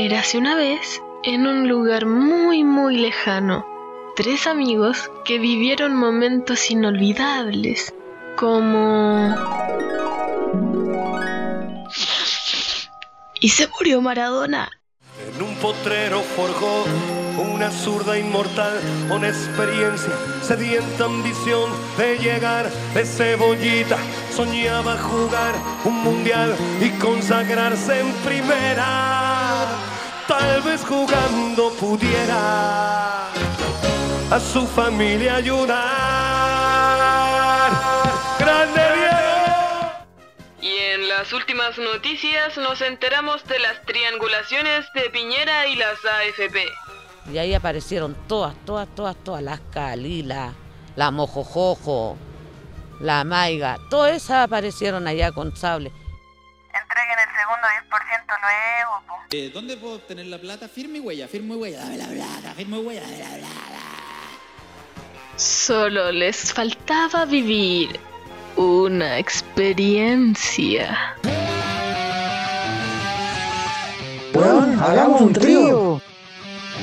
Érase una vez, en un lugar muy muy lejano, tres amigos que vivieron momentos inolvidables, como... Y se murió Maradona. En un potrero forjó una zurda inmortal, una experiencia, sedienta ambición de llegar de cebollita. Soñaba jugar un mundial y consagrarse en primera. Tal vez jugando pudiera a su familia ayudar. ¡Grande Diego! Y en las últimas noticias nos enteramos de las triangulaciones de Piñera y las AFP. Y ahí aparecieron todas, todas, todas, todas, las Calila, la Mojojojo, la Maiga, todas esas aparecieron allá con sable. Entreguen el segundo 10% nuevo, po. Eh, ¿Dónde puedo obtener la plata? Firme huella, firme huella, dame la plata, firme huella, dame la plata. Solo les faltaba vivir una experiencia. Weón, hagamos un trío.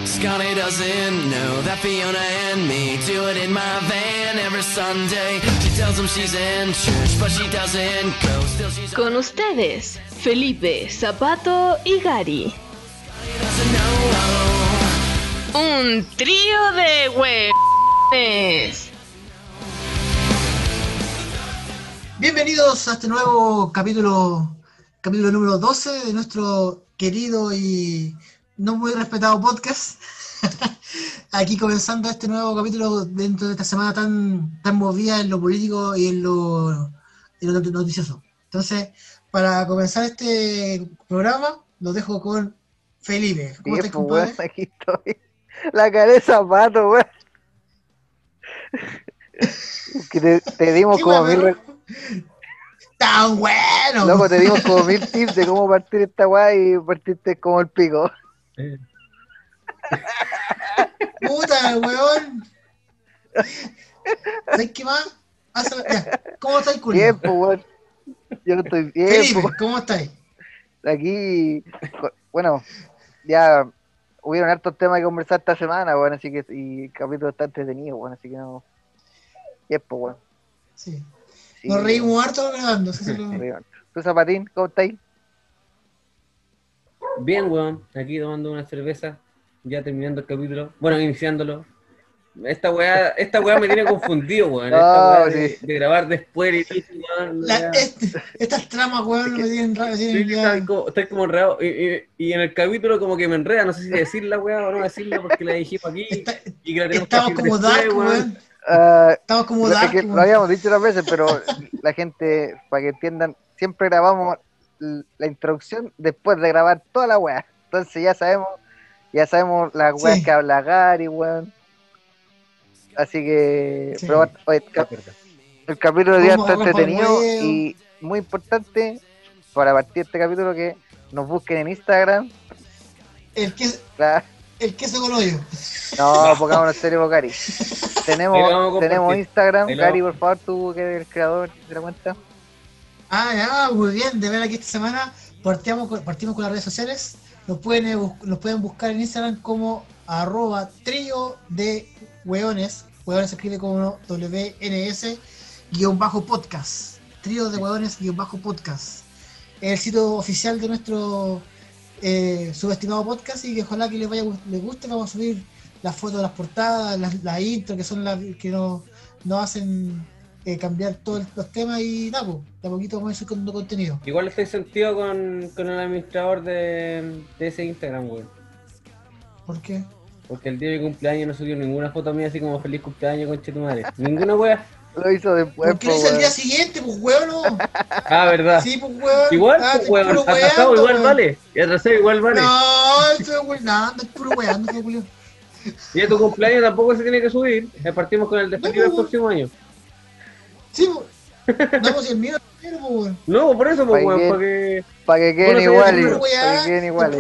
Scotty doesn't know that Fiona and me do it in my van every Sunday. She tells him she's in church, but she doesn't go. Still, she's Con ustedes, Felipe, Zapato y Gary. Un trío de huevones. Bienvenidos a este nuevo capítulo, capítulo número 12 de nuestro querido y no muy respetado podcast. Aquí comenzando este nuevo capítulo dentro de esta semana tan, tan movida en lo político y en lo, en lo noticioso. Entonces, para comenzar este programa, lo dejo con Felipe. ¿Cómo estás, pues, weón, compadre? aquí estoy. La cara de zapato, weón. Te, te dimos ¿Qué como mil, re- ¡Tan bueno! loco, te dimos como mil tips de cómo partir esta weá y partiste como el pico. ¡Puta, weón! ¿Sabes qué más? ¿Cómo estás, Julio? Bien, pues, weón. Yo estoy bien, Felipe. ¿cómo estáis? Aquí, bueno, ya hubieron hartos temas que conversar esta semana, weón, así que, y el capítulo está entretenido, weón, así que no. Bien, pues, weón. Sí. Sí, Nos reímos harto grabando. eso es lo-. ¿Tú, Zapatín, cómo estáis? Bien, weón, aquí tomando una cerveza, ya terminando el capítulo, bueno, iniciándolo. Esta weá, esta weá me tiene confundido, weón. Esta No, weá de, sí. de grabar después y todo, weón, La- ya. este- estas tramas, weón, me tienen raro. Sí, estoy como, estoy como enredado. Y, y- y en el capítulo como que me enreda, no sé si decir la weá o no decirla porque la dijimos aquí Está- y que la estamos como después, dark, weón. Ah, Estamos como dark, que weón. lo habíamos dicho otras veces, pero la gente, para que entiendan, siempre grabamos la introducción después de grabar toda la weá. Entonces ya sabemos, ya sabemos las weas Sí. que habla Gary, weón. Así que, Sí. pero, oye, el, cap- el capítulo de día está entretenido y muy importante para partir este capítulo que nos busquen en Instagram. El, que, la- el queso con hoyo. no, pongámonos serio con Gary. Ahí lo vamos a Tenemos, tenemos Instagram, Gary, por favor, tú que eres el creador de la cuenta. Ah, ya, muy bien. De ver aquí esta semana partimos con, partimos con las redes sociales. Nos pueden, eh, nos pueden buscar en Instagram como arroba trío de hueones. Hueones se escribe como WNS guion bajo podcast. Trío de hueones guion bajo podcast. El sitio oficial de nuestro eh, subestimado podcast y que ojalá que les vaya les guste. Vamos a subir las fotos de las portadas, las, las intro que son las que nos, nos hacen eh, cambiar todos los temas y nada, pues, de a poquito vamos a ir subiendo contenido. Igual estoy sentido con, con el administrador de, de ese Instagram, weón. ¿Por qué? Porque el día de mi cumpleaños no subió ninguna foto mía así como feliz cumpleaños, conche tu madre. Ninguna weá. Lo hizo después, ¿Por qué lo hice el día siguiente, pues weón? No. Ah, verdad. Sí, pues weón. Igual, Ah, pues, weón. Atrasado weando, igual weón. vale. Y atrasado igual vale. No, estoy weando, es puro weando, Julio. Y a tu cumpleaños tampoco se tiene que subir. Ya partimos con el de No, Felipe el pues, próximo año. Sí, pues. No, pues el mío primero, pues weón. No, por eso, pues, weón, que- para que. Para que queden iguales, para que weando, queden iguales.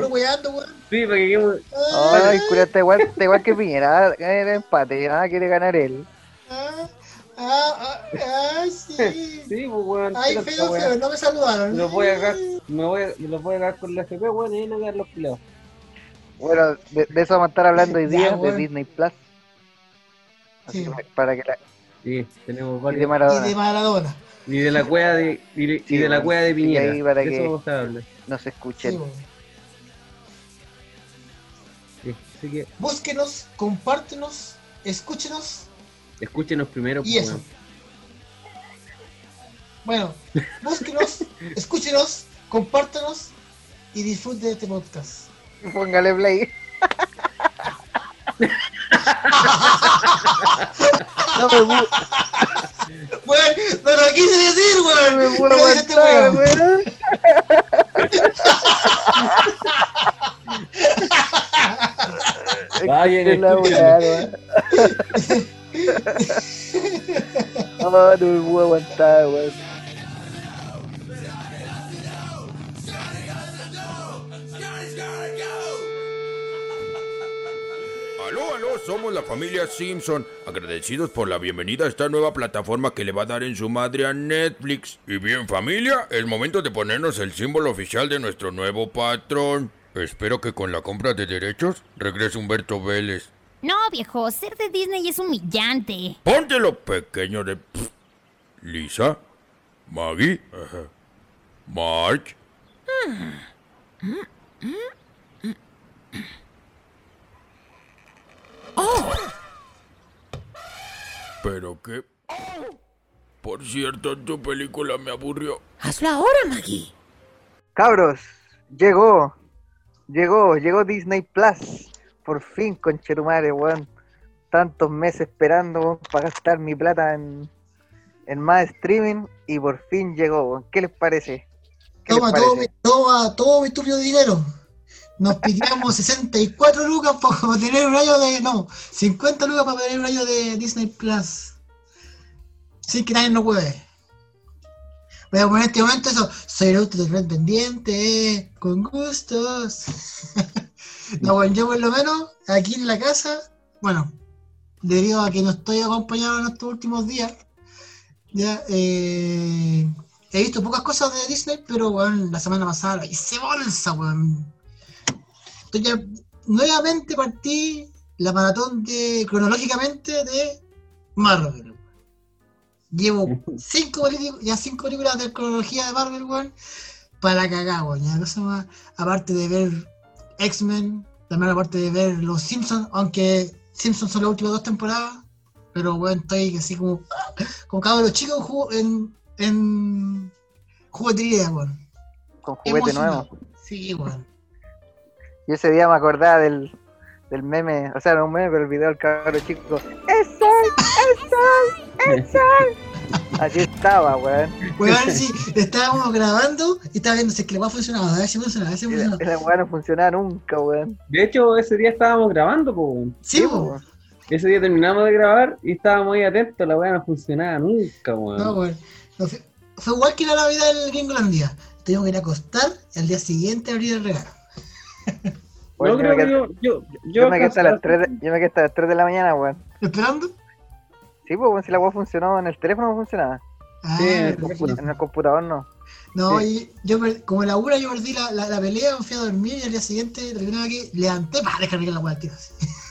Sí, para que quedemos. Ay, curia, está igual, está igual que Piñera, ah, era empate, nada quiere ganar él. Ah, ah, ah, ah, sí. Sí, pues, weón. Ay, feo, feo, no me saludaron. Me los voy a cagar, me voy, me los voy a cagar con la FP, weón, y ahí no quedan los pilados. Bueno, de, de eso vamos a estar hablando hoy Ya, día, de bueno. Disney Plus. Así Sí. que para que la. Sí, tenemos Y varios. de Y Maradona. de Maradona. Y de la cueva de, y de, y de la bueno, cueva de y Piñera. ahí para que- eso vamos a hablar. No se escuchen. Sí, weón. Sí, Así que Búsquenos, compártenos, escúchenos escúchenos primero. y pues, eso. weón. Bueno, búsquenos, escúchenos, compártenos y disfruten de este podcast. Póngale play. no me gu- Bueno, no lo quise decir, weón. me puedo este aguantar, weón. Vayan, Es la escúchenlo. weá, weón. No, no me puedo aguantar, weón. Somos la familia Simpson, agradecidos por la bienvenida a esta nueva plataforma que le va a dar en su madre a Netflix. Y bien familia, es momento de ponernos el símbolo oficial de nuestro nuevo patrón. Espero que con la compra de derechos regrese Humberto Vélez. No, viejo, ser de Disney es humillante. Póntelo pequeño de... Lisa, Maggie, Ajá. March. Pero qué... Por cierto, tu película me aburrió. Hazlo ahora, Maggie. Cabros, llegó. Llegó, llegó Disney Plus. Por fin, conchetumare, weón. Tantos meses esperando weón, para gastar mi plata en, en más streaming y por fin llegó, weón. ¿Qué les parece? ¿Qué les Toma todo mi, toma todo mi estúpido dinero. Nos pidiamos 64 lucas para tener un año de. No, 50 lucas para tener un año de Disney Plus. Sin que nadie nos a poner en este momento eso. Soy el auto del pendiente, con gustos. no, bueno, yo por lo menos aquí en la casa, bueno, debido a que no estoy acompañado en estos últimos días, ya, eh, he visto pocas cosas de Disney, pero bueno, la semana pasada la hice bolsa, weón. Nuevamente partí la maratón de, cronológicamente de Marvel. Llevo cinco películas, ya cinco películas de cronología de Marvel, weón, para cagar, weón. Ya, cosa más, aparte de ver X-Men, también aparte de ver Los Simpsons, aunque Simpsons son las últimas dos temporadas, pero weón, estoy así como, como cada los chicos jugo- en, en juguetería, weón. Con juguete nuevo. Sí, weón. Y ese día me acordaba del, del meme, o sea, no un meme, pero el video del cabro chico. ¡Es sol! ¡Es sol! ¡Es sol! Así estaba, weón. Weón, sí, estábamos grabando y estaba viendo si es que va a ver si funciona, a ver si Y la, weá no funcionaba nunca, weón. De hecho, ese día estábamos grabando, po, weón. Sí, weón. Ese día terminamos de grabar y estábamos ahí atentos. La weá no funcionaba nunca, weón. No, weón. No, fue, fue igual que la Navidad del Gringolandia. Tuvimos que ir a acostar y al día siguiente abrir el regalo. No, yo, creo me que quedé, yo, yo, yo, yo me quedé hasta las alcancé- 3 de, yo me quedé hasta las 3 de la mañana, weón. ¿Esperando? Sí, pues, weón, si la weá funcionó en el teléfono no funcionaba. Ah, Sí, en el. En computador no. No, Sí. y yo como la una yo perdí la, la, la pelea, me fui a dormir y al día siguiente terminaba aquí, levanté para descargar la weá, tío.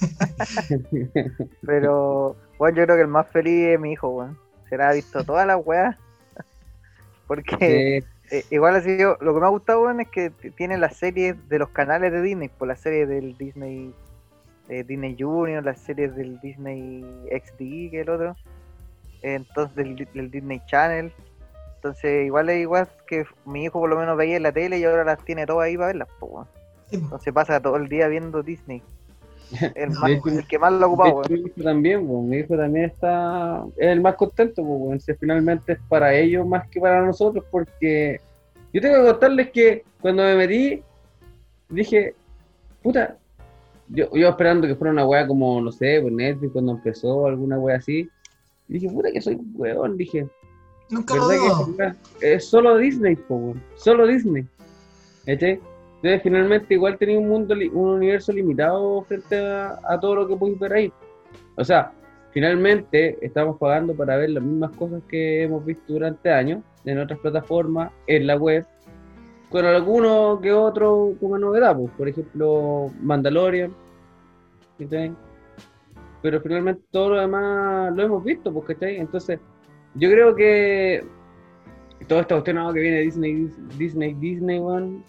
Pero, weón, yo creo que el más feliz es mi hijo, weón. Será visto todas las weas. Porque Sí, eh, igual así yo, lo que me ha gustado, weón, es que tiene las series de los canales de Disney, por las series del Disney eh, Disney Junior, las series del Disney XD, que es el otro, entonces del, Di- del Disney Channel. Entonces, igual es igual que mi hijo por lo menos veía en la tele y ahora las tiene todas ahí para verlas. Sí, po. Entonces pasa todo el día viendo Disney. El, No, más- de hecho- el que más lo ha de ocupado, hecho, weón. mi hijo también. Mi hijo también está. Es el más contento, pues, weón. Si finalmente es para ellos más que para nosotros, porque. Yo tengo que contarles que cuando me metí, dije, puta. Yo, yo esperando que fuera una weá como, no sé, por Netflix cuando empezó, alguna weá así. Y dije, puta que soy un weón, dije. Nunca lo ¿Verdad que dudo. esa weá es solo Disney, po, weón? Solo Disney. ¿Cachai? Entonces, finalmente, igual tenía un mundo, un universo limitado frente a, todo lo que podéis ver ahí. O sea, finalmente estamos pagando para ver las mismas cosas que hemos visto durante años en otras plataformas, en la web, con alguno que otro como novedad, pues, por ejemplo, Mandalorian, ¿cachai? Pero finalmente todo lo demás lo hemos visto, pues, ¿cachai? Entonces, yo creo que toda esta cuestión que viene de Disney, Disney, Disney, weón,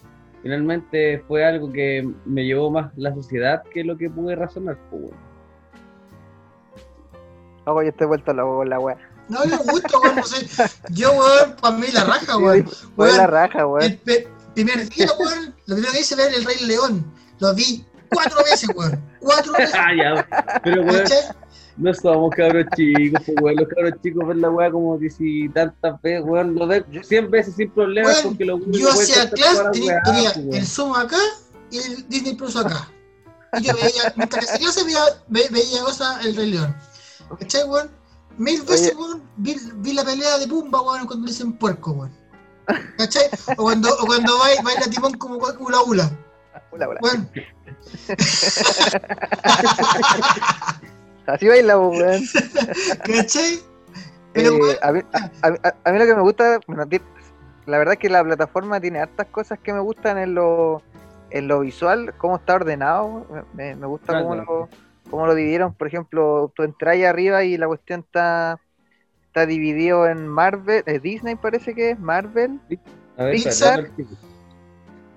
finalmente fue algo que me llevó más la sociedad que lo que pude razonar, pues, weón. Hago yo estoy vuelto con la weá. No, yo me gusta, weón, no sé. Yo, weón, para mí la raja, weón. Weón, la raja, weón. El pe- primer día, weón, lo primero que hice ver el Rey León. Lo vi cuatro veces, weón. Cuatro veces. Ah, ya, pero weón. No somos cabros chicos, pues, weón. Los cabros chicos ven la weá como diez y tantas veces, weón. Lo ven 100 veces sin problemas Weón, porque los Yo hacía clase, tenía, tenía pues, el Zoom acá y el Disney Plus acá. Y yo veía, mientras que hacía clase veía, ve- veía cosas el Rey León. ¿Cachai, weón? Mil veces, weón, vi, vi la pelea de Pumba, weón, cuando le dicen puerco, weón. ¿Cachai? O cuando, o cuando baila, baila Timón como hula hula. Hola, hola. Weón, Así baila, weón. ¿cachai? Pero, Eh, weón, a, mí, a- a- a mí lo que me gusta, bueno, la verdad es que la plataforma tiene hartas cosas que me gustan en lo, en lo visual, cómo está ordenado, me, me gusta cómo lo, cómo lo dividieron, por ejemplo, tú entras ahí arriba y la cuestión está, está dividido en Marvel, eh, Disney parece que es, Marvel, A ver, Pixar.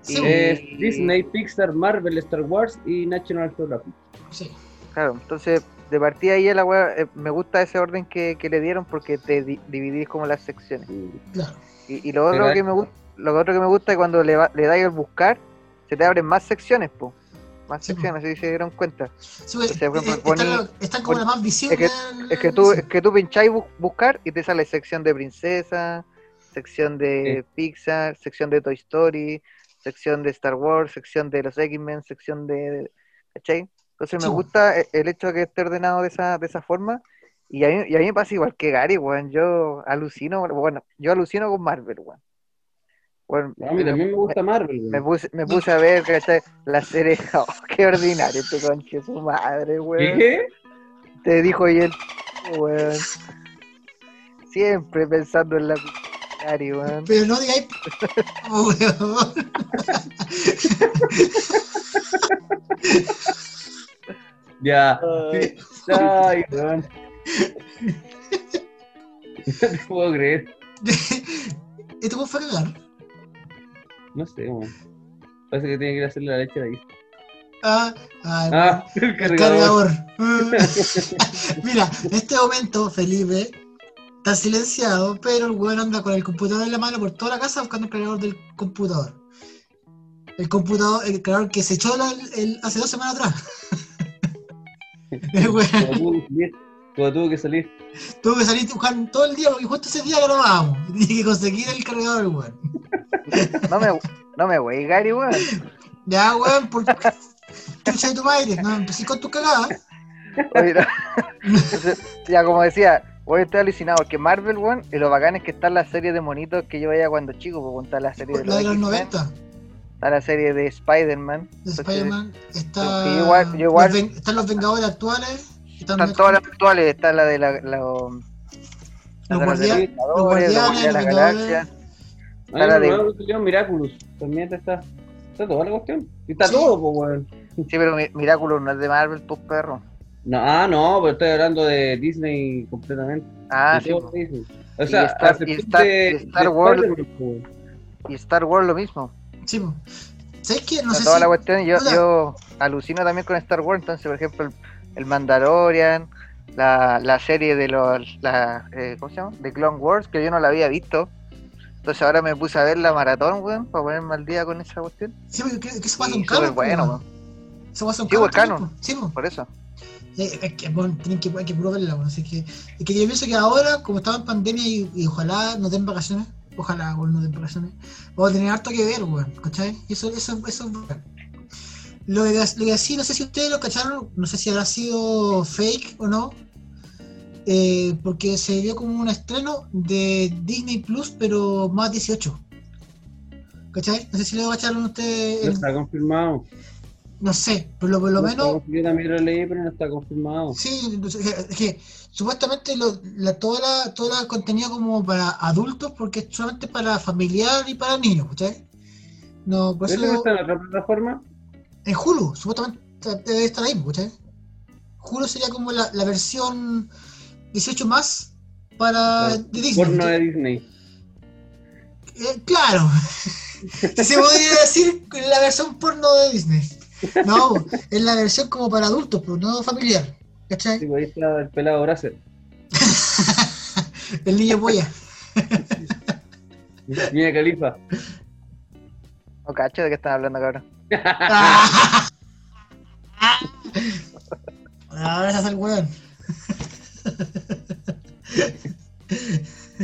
sí, Disney, Pixar, Marvel, Star Wars y National Geographic. sí. claro, entonces de partida ahí a la wea, eh, me gusta ese orden que, que le dieron porque te di- dividís como las secciones. Claro. Y, y lo otro que me gusta, lo otro que me gusta es cuando le, va- le dais al buscar, se te abren más secciones, po. Más Sí, secciones, si se dieron cuenta. Sí, weón, O sea, por ejemplo, eh, poní- están, están como poní- las más visibles. Es que, es que tú, es que tú pincháis bu- buscar y te sale sección de princesa, sección de Pixar, sección de Toy Story, sección de Star Wars, sección de los X-Men, sección de. ¿Cachai? Entonces Sí, me po. gusta e- el hecho de que esté ordenado de esa, de esa forma. Y a, mí, y a mí me pasa igual que Gary, weón. Yo alucino, bueno, yo alucino con Marvel, weón. Weón, A mí también me gusta Marvel, me puse, me puse a ver, ¿cachai? La serie, oh, qué ordinario este conche su madre, weón. ¿Qué? Te dijo y él, weón. Siempre pensando en la p- Gary, weón. Pero no digáis. Oh, weón. Ya. Ay. Ay, weón. No te puedo creer. ¿Esto cómo fue a cagar? No sé, weón. Parece que tiene que ir a hacerle la leche de ahí. Ah, ah, Ah, el el cargador. cargador. Mira, en este momento Felipe está silenciado, pero el weón anda con el computador en la mano por toda la casa buscando el cargador del computador. El computador, el cargador que se echó la- el- hace dos semanas atrás. Tuvo que salir. Tuvo que salir. tuvo que salir buscando todo el día porque justo ese día grabábamos. Y Tiene que conseguir el cargador, weón. No me, no me wey, Gary, weón. Ya, weón, por chucha de tu madre. No empecé con tu cagada. Oye, no. Entonces, ya como decía, hoy estoy alucinado porque Marvel, weón, y lo bacán es que está la serie de monitos que yo veía cuando chico, pues está la serie de La de los X-Men, 90. Está la serie de Spider-Man. Spider-Man. Está. Igual- yo igual- los Ven- están los Vengadores actuales. Están, Están todas las actuales, está la de la, la- los, los Guardianes, de la. Galaxia. Ah, la de- Miraculous. También está. Está toda la cuestión. Está Sí. todo, pues, weón. Sí, pero Mi- Miraculous no es de Marvel, pues perro. No, ah, no, pero estoy hablando de Disney completamente. Ah, sí. pues. Disney. O Y sea, Star- y Star- de- y Star de Wars. Pues. Y Star Wars lo mismo. Sí, po. ¿Sabes qué? No sé toda si. la cuestión, yo, yo alucino también con Star Wars, entonces, por ejemplo, el, el Mandalorian, la, la serie de los, la, eh, ¿cómo se llama? De Clone Wars, que yo no la había visto. Entonces ahora me puse a ver la maratón, weón, para ponerme al día con esa cuestión. Sí, porque que, que eso pasa un canon. bueno. Eso pasa un pues, po. Sí, po. por eso. Eh, Es que, bueno, tienen que, hay que puro verla, weón. Así que, es que yo pienso que ahora, como estamos en pandemia y, y ojalá nos den vacaciones, ojalá weón, nos den vacaciones, vamos a tener harto que ver, weón, ¿cachai? Eso, eso, eso es bacán. Lo que, lo que sí, no sé si ustedes lo cacharon, no sé si habrá sido fake o no, eh, porque se vio como un estreno de Disney Plus, pero más 18. ¿Cachai? No sé si lo cacharon ustedes, No está confirmado. No sé, pero por lo No menos. Yo también lo leí, pero no está confirmado. Sí, es que, es que supuestamente lo, la, toda la, toda la contenido como para adultos, porque es solamente para familiar y para niños, ¿cachai? No, por ¿Eso está en otra plataforma? en Hulu, supuestamente debe estar ahí, ¿cachai? Hulu sería como la, la versión 18 más para de Disney. Porno de Disney. Eh, claro. Se podría decir la versión porno de Disney. No, es la versión como para adultos, pero no familiar. ¿Cachai? Sí, pues ahí está el pelado Bracer. El niño polla. Mira Califa. No cacho de qué están hablando, cabrón. Ahora se hace el weón.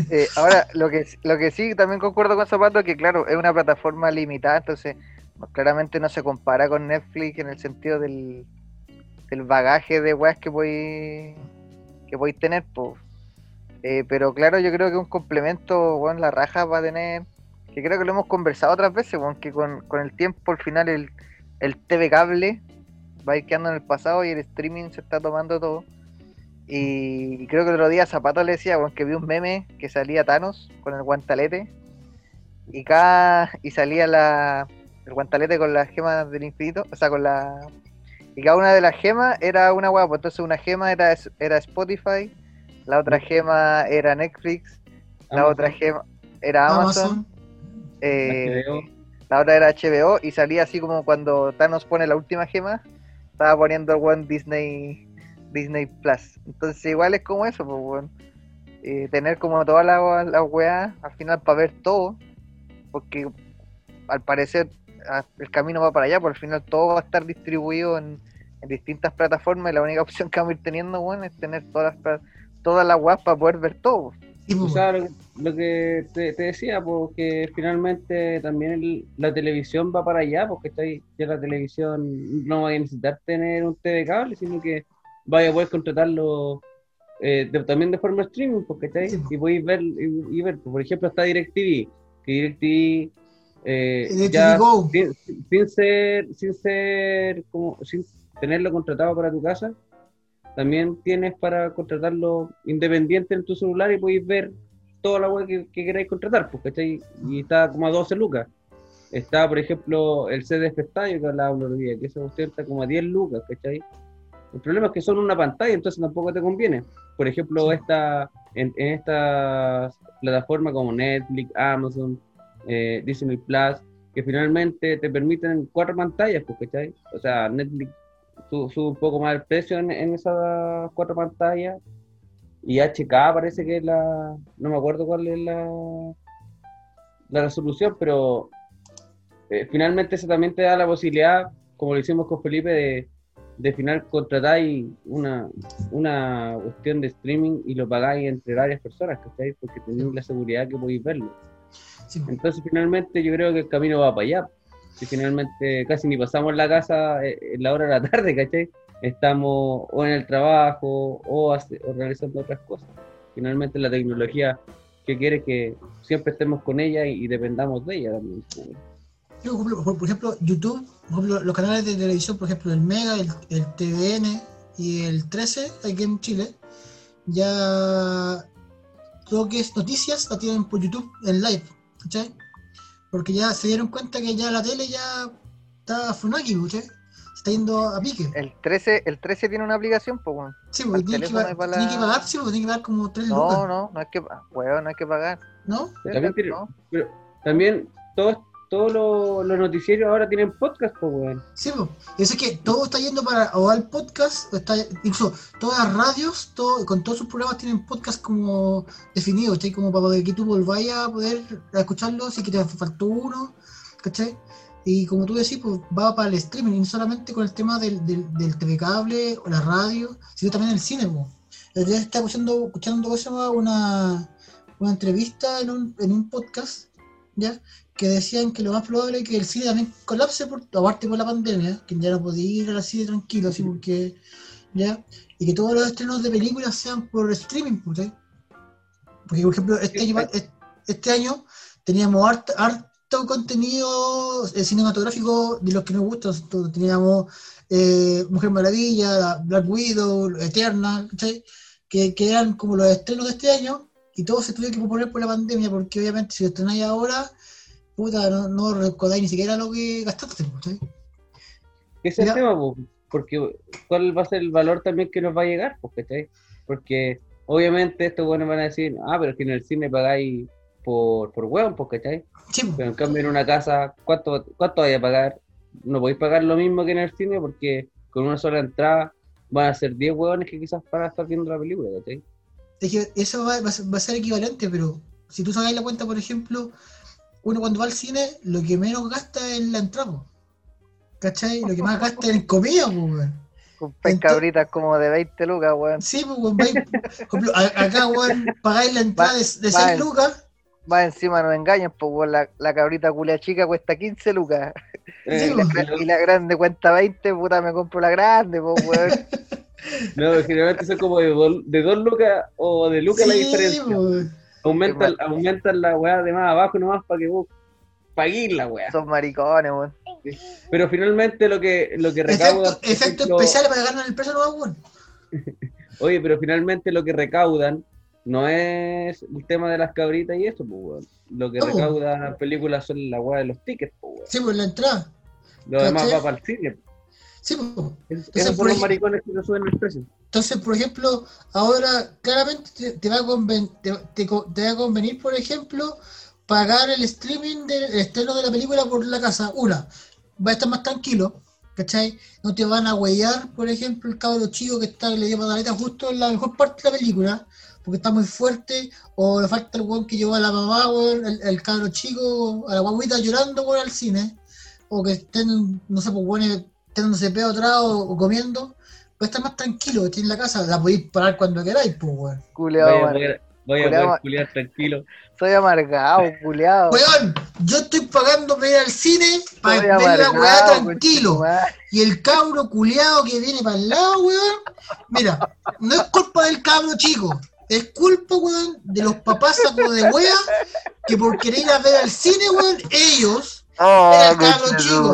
Eh, ahora, lo que, lo que sí también concuerdo con Zapato que, claro, es una plataforma limitada, entonces claramente no se compara con Netflix en el sentido del, bagaje de weas que voy que podéis tener, pues. Pero claro, yo creo que un complemento, bueno, la raja va a tener, que creo que lo hemos conversado otras veces, bueno, con, con el tiempo al final el, el TV cable va a ir quedando en el pasado y el streaming se está tomando todo. Y creo que el otro día Zapato le decía, bueno, que vi un meme que salía Thanos con el guantalete y cada y salía la el guantalete con las gemas del infinito, o sea, con la y cada una de las gemas era una hueá, pues entonces una gema era era Spotify, la otra gema era Netflix, la otra gema era Amazon, Amazon. eh, la otra era HBO y salía así como cuando Thanos pone la última gema, estaba poniendo el one Disney Disney Plus. Entonces igual es como eso, pues weón. Eh, tener como todas las las weas al final para ver todo, porque al parecer el camino va para allá, por al final todo va a estar distribuido en, en distintas plataformas y la única opción que vamos a ir teniendo, weón, es tener todas las todas las para poder ver todo. Sí, O pues, sea, lo, lo que te, te decía, porque finalmente también el- la televisión va para allá, porque está ahí, ya la televisión no va a necesitar tener un TV cable, sino que vaya a poder contratarlo eh, de- también de forma streaming, porque está ahí, Sí, y podéis ver, y, y ver, por ejemplo, está DirecTV, que DirecTV eh, ya sin, sin ser, sin ser, como, sin tenerlo contratado para tu casa, también tienes para contratarlo independiente en tu celular y podéis ver toda la web que, que queráis contratar, pues, ¿cachai? Y está como a 12 lucas. Está, por ejemplo, el CD Espestadio que hablaba el otro día, que esa cuestión está como a 10 lucas, ¿cachai? El problema es que son una pantalla, entonces tampoco te conviene. Por ejemplo, esta, en, en estas plataformas como Netflix, Amazon, eh, Disney Plus, que finalmente te permiten cuatro pantallas, pues, ¿cachai? O sea, Netflix su- sube un poco más el precio en, en esas cuatro pantallas. Y HK parece que es la. No me acuerdo cuál es la, la resolución, pero eh, finalmente eso también te da la posibilidad, como lo hicimos con Felipe, de, de final contratáis una, una cuestión de streaming y lo pagáis entre varias personas, ¿cachai? Porque tenéis la seguridad que podéis verlo. Sí. Entonces, finalmente, yo creo que el camino va para allá. Si finalmente casi ni pasamos la casa eh, en la hora de la tarde, ¿cachai? Estamos o en el trabajo o, hace- o realizando otras cosas. Finalmente, la tecnología que quiere que siempre estemos con ella y, y dependamos de ella también. Por, ejemplo, por- ejemplo, YouTube, por ejemplo, los canales de televisión, por ejemplo, el Mega, el, el TVN y el 13, aquí en Chile, ya todo lo que es noticias la tienen por YouTube en live, ¿cachai? Porque ya se dieron cuenta que ya la tele ya está funaki, ¿cachai? Se está yendo a pique. El 13, el 13 tiene una aplicación, pues weón. Sí, porque el tiene que, para tiene pagar, sí, porque tiene que pagar como 3 No, lucas, no, no hay que, weón, no hay que pagar. ¿no? También tiene- No. pero también todos todos los, los noticiarios ahora tienen podcast, pues, weón. Sí, po. eso es que todo está yendo para o al podcast, o está, incluso todas las radios, todo, con todos sus programas tienen podcast como definido, ¿cachai? Como para que tú volváis a poder escucharlo si que te faltó uno, ¿cachai? Y como tú decís, pues va para el streaming, y no solamente con el tema del, del, del TV cable o la radio, sino también el cine, po. El día estaba escuchando, escuchando una, una entrevista en un, en un podcast, ¿ya? Que decían que lo más probable es que el cine también colapse, por, aparte por la pandemia, que ya no podía ir al cine tranquilo, así porque, ya, y que todos los estrenos de películas sean por streaming, ¿sí? porque por ejemplo, este año, es- este año teníamos harto, harto contenido eh, cinematográfico de los que nos gustan, Entonces, teníamos eh, Mujer Maravilla, Black Widow, Eternal, ¿cachai? que, que eran como los estrenos de este año, y todo se tuvieron que poner por la pandemia, porque obviamente si lo estrenáis ahora, puta, no, no recordáis ni siquiera lo que gastaste, ¿cachai? Ese es el tema, po, porque ¿cuál va a ser el valor también que nos va a llegar? ¿cachai? Porque obviamente estos buenos van a decir, ah, pero es que en el cine pagáis por, por hueón, ¿cachai? Sí. Pero en cambio en una casa, ¿cuánto, cuánto vais a pagar? No podéis pagar lo mismo que en el cine porque con una sola entrada van a ser 10 hueones que quizás para estar viendo la película, ¿cachai? Es que eso va, va a ser- va a ser equivalente, pero si tú sacas la cuenta, por ejemplo, uno cuando va al cine, lo que menos gasta es la entrada. ¿cachai? Lo que más gasta es en comida, po, weón. Con pescabritas como de 20 lucas, weón. Sí, pues, weón, acá, weón, pagáis la entrada de, de 6 va en- lucas, Más encima nos engañan, pues weón, la, la cabrita culia chica cuesta 15 lucas. Eh, y, la, y la grande cuesta 20, puta, me compro la grande, pues weón. no, generalmente son como de 2 de dos lucas o de lucas la Sí, diferencia. weón. Aumentan, aumentan la weá de más abajo nomás para que vos paguéis la weá. Son maricones, weón. Pero finalmente lo que, lo que recaudan. Efecto, efecto ejemplo, especial para ganar el precio nuevo, weón. Oye, pero finalmente lo que recaudan no es el tema de las cabritas y eso, pues, weón. Lo que No. recaudan las películas son la weá de los tickets, pues, weón. Sí, pues la entrada. Lo demás va para el cine. Sí, pues. Es- Entonces, Esos por son los maricones que no suben el precio. Entonces, por ejemplo, ahora claramente te, te va, a conven- te, te co- te va a convenir, por ejemplo, pagar el streaming del el estreno de la película por la casa. Una, va a estar más tranquilo, ¿cachai? No te van a huellar, por ejemplo, el cabro chico que está le dio pataleta justo en la mejor parte de la película, porque está muy fuerte, o le falta el weón que llevó a la mamá, weón, el, el cabro chico, a la guaguita llorando, weón, al cine, o que estén, no sé, pues, weón, teniéndose pedo atrás o, o comiendo, va a estar más tranquilo, que en la casa, la podéis parar cuando queráis, pues, weón. Culeado, Vaya a poder, a culiar tranquilo. Soy amargado, culeado. Weón, yo estoy pagando para ir al cine para Soy ver la weá tranquilo. Y el cabro culeado que viene para el lado, weón. Mira, no es culpa del cabro chico. Es culpa, weón, de los papás sacos de wea que por querer ir a ver al cine, weón, ellos, Ah, el cabro chico.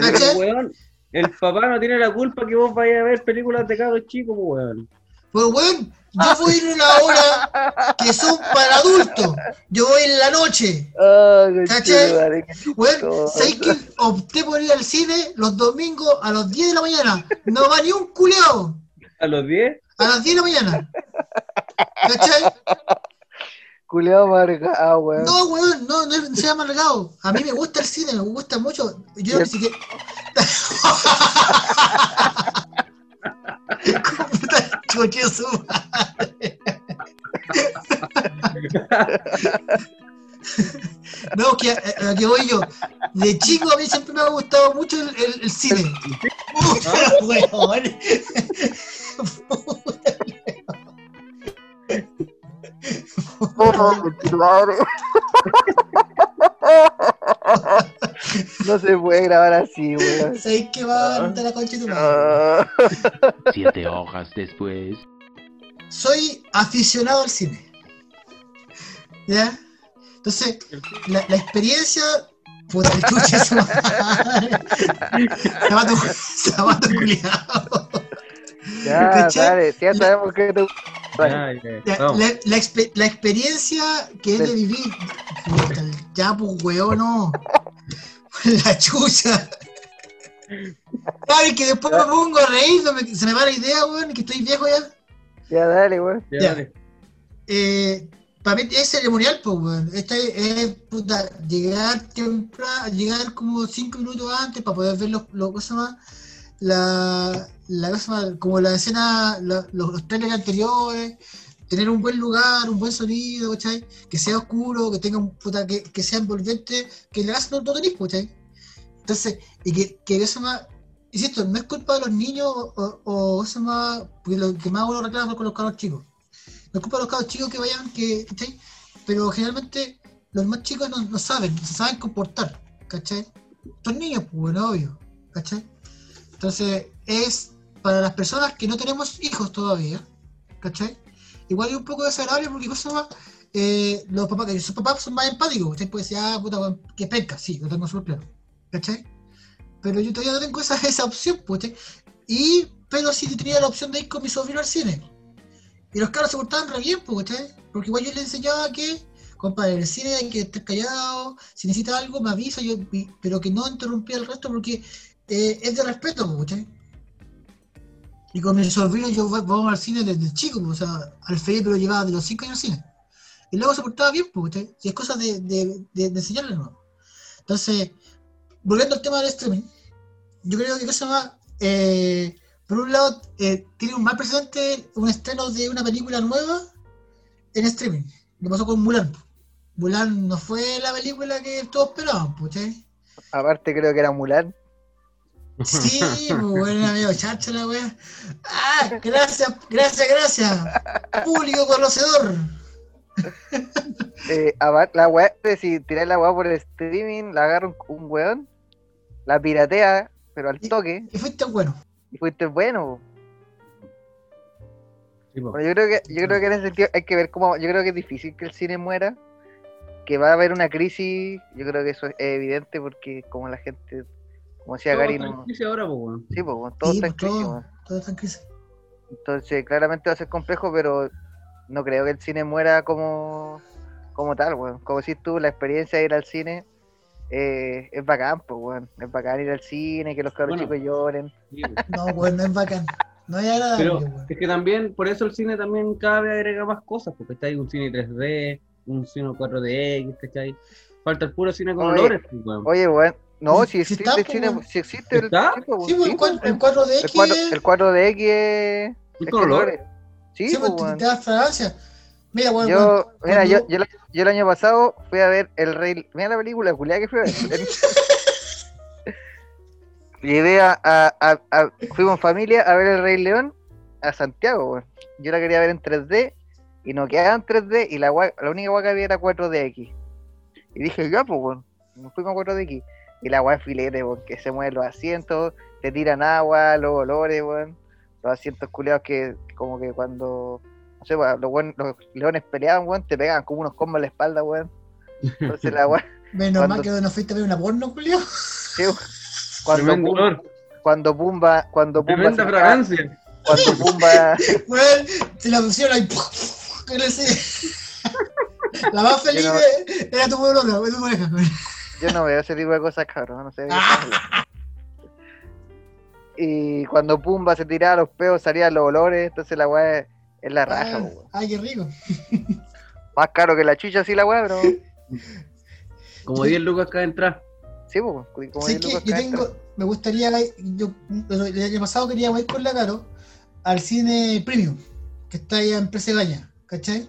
¿Cachai? El papá no tiene la culpa que vos vayas a ver películas de cabros chicos, pues, weón. Pues, weón, yo voy en una hora que son para adultos. Yo voy en la noche. Ah, ¿Cachai? Weón. ¿sabes que opté por ir al cine los domingos a las 10 de la mañana? No va ni un culeado. A los 10, A las 10 de la mañana. ¿Cachai? Culeado amargado, weón. No, weón, no, no es- sea amargado. A mí me gusta el cine, me gusta mucho. Yo ni siquiera. Puta, su madre. No, que a, a que voy yo. De chico a mí siempre me ha gustado mucho el, el- el cine. Puta, weón. Oh, conchetumare. No se puede grabar así, weón. ¿Sabéis que va a levantar la concha de tu madre? Ah. Siete hojas después. soy aficionado al cine. ¿Ya? Entonces, la, la experiencia. Puta, el chuche su madre. Zapato, zapato culiado. Ya, dale, ya sabemos que te La, la, la expe- la experiencia que es de vivir. Puta, el ya, pues, weón, no. La chucha. Sabes que después me pongo a reír, no me- se me va la idea, weón, que estoy viejo ya. Ya, dale, weón. Ya, dale. eh, para mí es ceremonial, pues, weón. Esta es, es, puta, llegar temprano, llegar como cinco minutos antes para poder ver los, los cosas más, la, la como la escena, los, los trailers anteriores, tener un buen lugar, un buen sonido, ¿cachai? Que sea oscuro, que tenga un puta, que, sea envolvente, que la no, no tenéis, ¿cachai? Entonces, y que, que eso más, insisto, no es culpa de los niños o, eso más, porque lo que más uno reclama con los cabros chicos. No es culpa de los cabros chicos que vayan, que, ¿cachai? Pero generalmente los más chicos no, no saben, no saben comportar, ¿cachai? Son niños, pues, bueno, obvio, ¿cachai? Entonces, es para las personas que no tenemos hijos todavía, ¿cachai? Igual es un poco desagradable porque cosa eh, los papás, que sus papás son más empáticos, ¿cachai? Puede decir, ah, puta, que penca, sí, lo tengo súper claro, ¿cachai? Pero yo todavía no tengo esa, opción, pues. Y, pero sí tenía la opción de ir con mi sobrino al cine. Y los cabros se portaban re bien, pues, ¿cachai? Porque igual yo les enseñaba que compa, en el cine hay que estar callado, si necesita algo me avisa, yo, pero que no interrumpía el resto porque eh, es de respeto, po, ¿cachai? Y con mi sobrino yo vamos al cine desde chico, po, o sea, al Felipe lo llevaba de los 5 años al cine. Y luego se portaba bien, po, ¿cachai? Y es cosa de, de, enseñarle, ¿no? Entonces, volviendo al tema del streaming, yo creo que cosa más, eh, por un lado, eh, tiene un mal precedente un estreno de una película nueva en streaming. Lo pasó con Mulan. Mulan no fue la película que todos esperaban, pues, ¿cachai? Aparte creo que era Mulan. Sí, pues, bueno, era medio chacha la wea. Ah, gracias, gracias, gracias. Público conocedor. Eh, aparte, la weá, de si tirar la weá por el streaming, la agarra un, un weón, la piratea, pero al toque. Y fuiste bueno. Y fuiste bueno. Sí. Bueno, yo creo que, yo creo que en ese sentido hay que ver cómo, yo creo que es difícil que el cine muera, que va a haber una crisis, yo creo que eso es evidente porque como la gente, como decía Todo Gary, está en no, ahora, po, weón. sí, pues, bueno, todo Sí, está en pues, crisis, todo, weón. todo está en crisis. entonces claramente va a ser complejo, pero no creo que el cine muera como, como tal, weón. Como decís tú, la experiencia de ir al cine eh, es bacán, pues, weón. Es bacán ir al cine, que los cabros Bueno. chicos lloren. Sí, po. No, bueno, no es bacán. No es agradable, Pero weón. es que también, por eso el cine también cada vez agrega más cosas, porque está ahí un cine 3D, un cine 4DX, ¿cachai? Falta el puro cine con Oye, olores, weón. Oye, weón, no, Sí, si existe está, el cine, si existe el, sí, Sí, pues, el, sí, cuatro- pues, el 4DX. El 4, el 4DX es, ¿Y es con colores. olores? Sí, Sí, pues, te, weón. te da fragancia. Mira, weón, Yo, mira, cuando- yo, yo, el- yo el año pasado fui a ver El Rey. Mira la película, culiada que fui a ver. Llevé a, a, a- a- Fuimos en familia a ver El Rey León a Santiago, weón. Yo la quería ver en 3D y no quedaba en 3D y la, única guay que había era 4DX. Y dije, ya, pues, weón. Nos fuimos a 4DX. Y la guay filete, weón, que se mueven los asientos, te tiran agua, los olores, weón. Los asientos culiados que, como que cuando no sé, weón, los, weón- los leones peleaban, weón, te pegaban como unos combos en la espalda, weón. Entonces la weón, Menos cuando- mal que no fuiste a ver una porno, Julio. sí, weón, cuando, Tremendo Pumba, olor, cuando Pumba, cuando Pumba, tremenda se- fragancia. cuando Pumba, Weón, se la pusieron ahí. La más feliz no- era tu pueblo, tu pareja. Yo no veo ese tipo de cosas, cabrón, no sé. Ah. Y cuando Pumba se tiraba los peos salían los olores, entonces la weá es, es la raja, Ah. Ay, qué rico. Más caro que la chucha así la weá, pero Como 10 lucas cada entrada. sí, pues, como Sí, diez que lucas yo tengo, me gustaría, yo, el año pasado quería ir con la Caro al cine premium, que está allá en Presegaña, ¿cachai?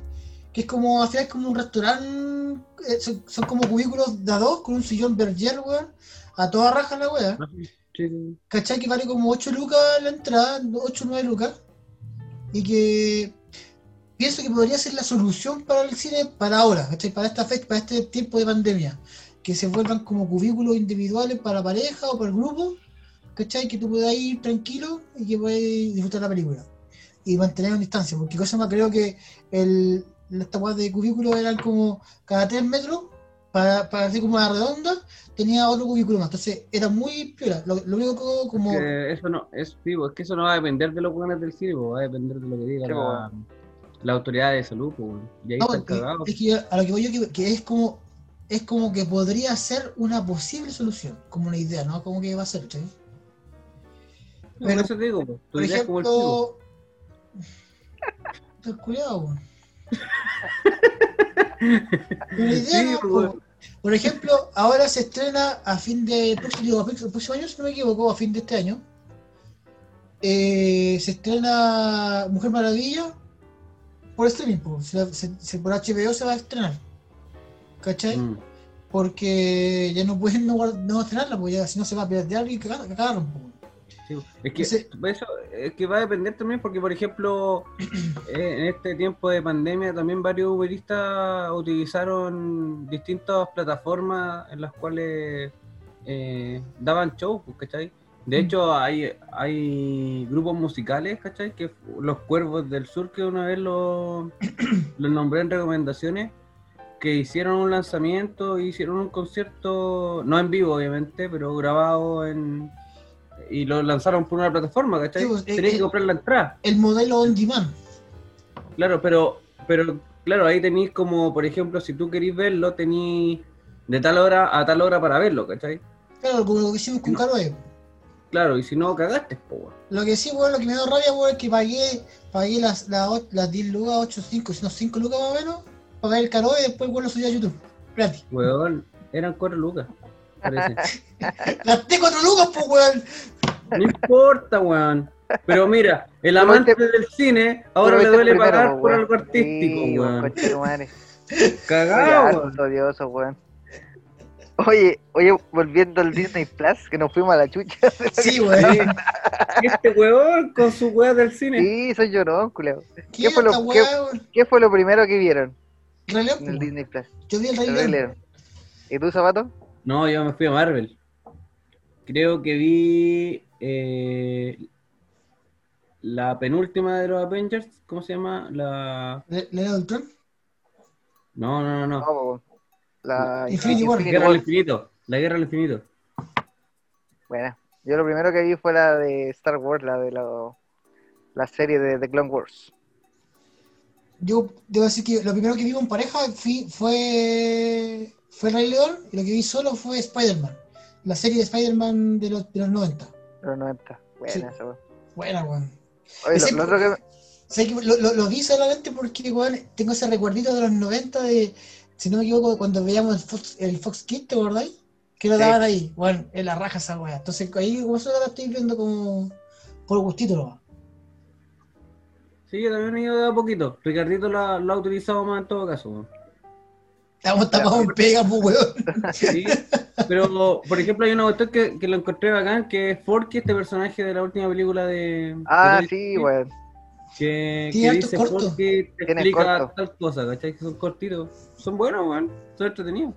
Que es como, al final es como un restaurante, eh, son, son como cubículos de a dos, con un sillón berger, weón, a toda raja la wea, Sí, sí. ¿cachai? Que vale como 8 lucas la entrada, 8 o 9 lucas, y que pienso que podría ser la solución para el cine para ahora, ¿cachai? Para esta fecha, para este tiempo de pandemia, que se vuelvan como cubículos individuales para pareja o para el grupo, ¿cachai? Que tú puedas ir tranquilo y que puedas disfrutar la película y mantener una distancia, porque cosa más creo que el, esta guas de cubículos eran como cada 3 metros, para, para hacer como una redonda, tenía otro cubículo más, entonces era muy piola, lo, lo único que como... Que eso no, es, sí, po, es que eso no va a depender de los buenos del cine, po, va a depender de lo que diga Sí, la, la autoridad de salud, y ahí No, están es- es que yo- a lo que voy yo que, que es como es como que podría ser una posible solución, como una idea, ¿no? Como que va a ser, ¿sí? Por pero- eso te digo, po, tu Por idea es como el Po. Por ejemplo, ahora se estrena a fin de próximo, año, si no me equivoco, a fin de este año. eh, se estrena Mujer Maravilla por streaming, po. Se- se- por HBO se va a estrenar. ¿Cachai? Mm. Porque ya no pueden no, no estrenarla, porque ya si no se va a piratear y cagar- cagaron. Sí, es que Ese- eso es que va a depender también porque por ejemplo eh, en este tiempo de pandemia también varios uberistas utilizaron distintas plataformas en las cuales eh, daban shows, pues, ¿cachai? De Mm. hecho hay, hay grupos musicales, ¿cachai? Que los Cuervos del Sur que una vez los los nombré en recomendaciones que hicieron un lanzamiento, hicieron un concierto, no en vivo obviamente, pero grabado en y lo lanzaron por una plataforma, ¿cachai? Sí, pues, eh, Tenías eh, que comprar la entrada. El modelo on demand. Claro, pero pero claro, ahí tenéis como, por ejemplo, si tú querís verlo, tenéis de tal hora a tal hora para verlo, ¿cachai? Claro, como lo que hicimos con Canoe. Claro, y si no, cagaste, po, weón. Lo que sí, weón, lo que me dio rabia, weón, es que pagué, pagué las, las, las 10 lucas, 8, 5, sino 5 lucas más o menos, pagué el Canoe y después, weón, lo subí a YouTube. Gratis. Weón, eran cuatro lucas. Parece. Gasté 4 lucas, pues, weón. No importa, weón. Pero mira, el amante viste- del cine ahora le viste duele primero, pagar po, por weón. algo artístico, Sí, weón. Cagado, Oye, weón. odioso, weón. Oye, oye, volviendo al Disney Plus, que nos fuimos a la chucha. Sí, weón. Este weón con su weá del cine. Sí, soy llorón, culeo. ¿Qué ¿Qué fue, lo, esta qué, weá, weón? qué fue lo primero que vieron en el Disney Plus? Yo vi el Rey. León. ¿Y tú, Zapato? No, yo me fui a Marvel. Creo que vi eh, la penúltima de los Avengers. ¿Cómo se llama? La. ¿Le le? No, no, no. no. No, la Infinity War. Guerra al infinito. La guerra al infinito. Bueno, yo lo primero que vi fue la de Star Wars, la de lo- la serie de The Clone Wars. Yo debo decir que lo primero que vi con pareja fui- fue, fue el Rey León y lo que vi solo fue Spider-Man. La serie de Spider-Man de los, de los 90. De los 90. Buena Sí. esa, weón. Buena, weón. Oye, lo, lo otro que. sé que lo, lo- lo vi solamente porque, weón, tengo ese recuerdito de los 90 de, si no me equivoco, cuando veíamos el Fox, el Fox Kids, ¿te acordáis? Que lo Sí. daban ahí, weón, en la raja esa weá. Entonces ahí como eso la estoy viendo como por gustito nomás. Sí, yo también he ido de a poquito. Ricardito lo, lo ha utilizado más en todo caso. weón. Estamos tapados en pega, pues, weón. Sí, pero por ejemplo hay una cuestión que, que lo encontré bacán, que es Forky, este personaje de la última película de... Ah, de sí, weón. Que, dice cortos. Forky te explica corto. tal cosa, ¿cachai? Que son cortitos. Son buenos, weón. Son entretenidos.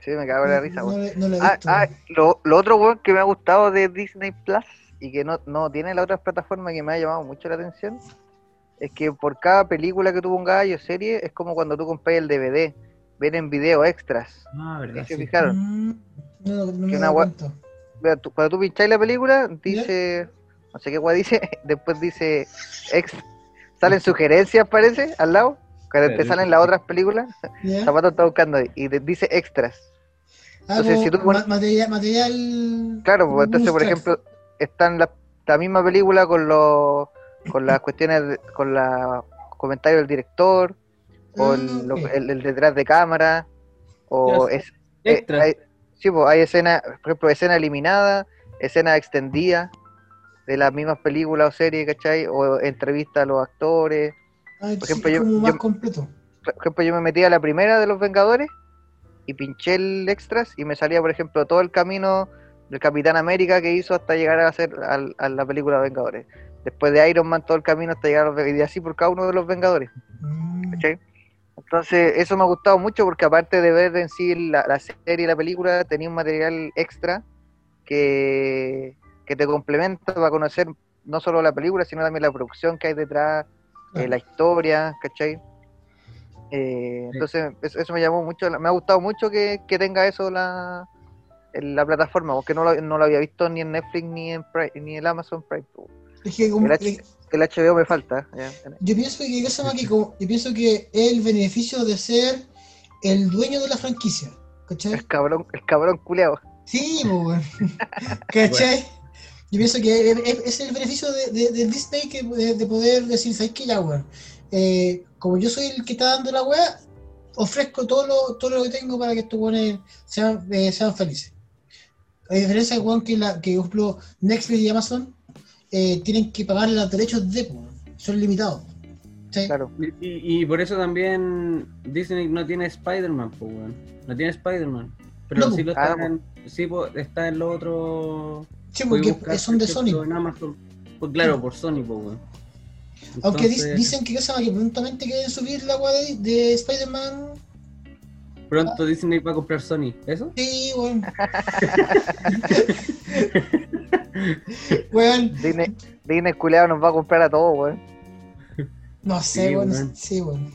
Sí, me cago en la risa, No, no he Ah, ah, lo, lo otro, weón, que me ha gustado de Disney Plus y que no, no tiene la otra plataforma que me ha llamado mucho la atención es que por cada película que tú pongas o serie es como cuando tú compras el DVD, vienen video extras. Ah, ¿Sí verdad. ¿Se sí. fijaron? Mm, no, no Que una tú- cuando tú pincháis la película, dice, no sé qué guay dice, después dice, ex, salen sugerencias, parece, al lado, cuando te salen las otras películas, ¿Ya? Zapato está buscando ahí, y te dice extras. Ah, entonces, como si tú ma- pones- material, material. Claro, pues entonces, por ejemplo, están la, la misma película con los con las cuestiones, de- con los comentarios del director, o el, Ah, lo- el- el detrás de cámara, o es, eh, Extras. hay, sí, pues hay escena, por ejemplo, escena eliminada, escena extendida de las mismas películas o series, ¿cachai? O entrevista a los actores. Ah, por ejemplo, es yo- como más yo- completo. Por ejemplo, yo me metí a la primera de los Vengadores y pinché el extras y me salía, por ejemplo, todo el camino del Capitán América que hizo hasta llegar a hacer a, la película Vengadores. Después de Iron Man, todo el camino hasta llegar a los Vengadores. Y así por cada uno de los Vengadores. Mm, ¿cachai? Entonces, eso me ha gustado mucho porque aparte de ver en sí la, la serie y la película, tenía un material extra que, que te complementa para conocer no solo la película, sino también la producción que hay detrás, eh, la historia, ¿cachai? Eh, entonces, eso, eso me llamó mucho, me ha gustado mucho que, que tenga eso la, la plataforma, porque no lo, no lo había visto ni en Netflix ni en Prime- ni en Amazon Prime. Es que El, el HBO me falta. yo pienso que, como- yo pienso que es el beneficio de ser el dueño de la franquicia. ¿Cachai? El cabrón, el cabrón culeado. Sí, weón. ¿Cachai? Yo pienso que es, el beneficio de, de- de Disney que, de, de poder decir, ¿sabes qué? Ya, weón. Eh, como yo soy el que está dando la weá, ofrezco todo lo, todo lo que tengo para que estos weones sean, eh, sean felices. A diferencia de weón, que, la, que, ejemplo, Netflix y Amazon eh, tienen que pagar los derechos de, son limitados. Claro. Y, y- y por eso también Disney no tiene Spider-Man, pues. No tiene Spider-man. Pero No, sí lo está en, sí, está en los otros. Sí, porque buscar, son de Sony. En Amazon. Pues claro, por Sony, pues. Aunque di- Entonces, dicen que, que prontamente quieren subir la weá de, de Spider-Man. Pronto Disney va a comprar Sony. ¿Eso? Sí, weón. weón. Disney, Disney culeado nos va a comprar a todos, weón. No sé, Sí, weón. weón. Sí, weón.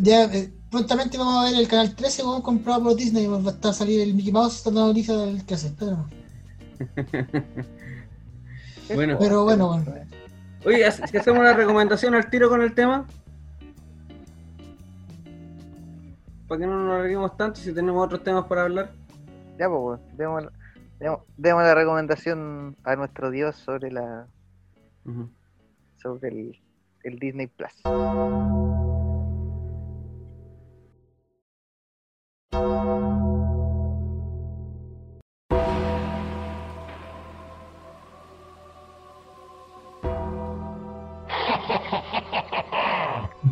Ya, eh, prontamente vamos a ver el canal 13, weón, comprado por Disney. weón, Va a estar salir el Mickey Mouse, está dando lista del 13. espera. Bueno. Pero bueno, weón. Oye, ¿hace- si hacemos una recomendación al tiro con el tema. Para que no nos alarguemos tanto si tenemos otros temas para hablar. Ya, pues, demos, demos- demos la recomendación a nuestro Dios sobre la Ujú. sobre el, el Disney Plus.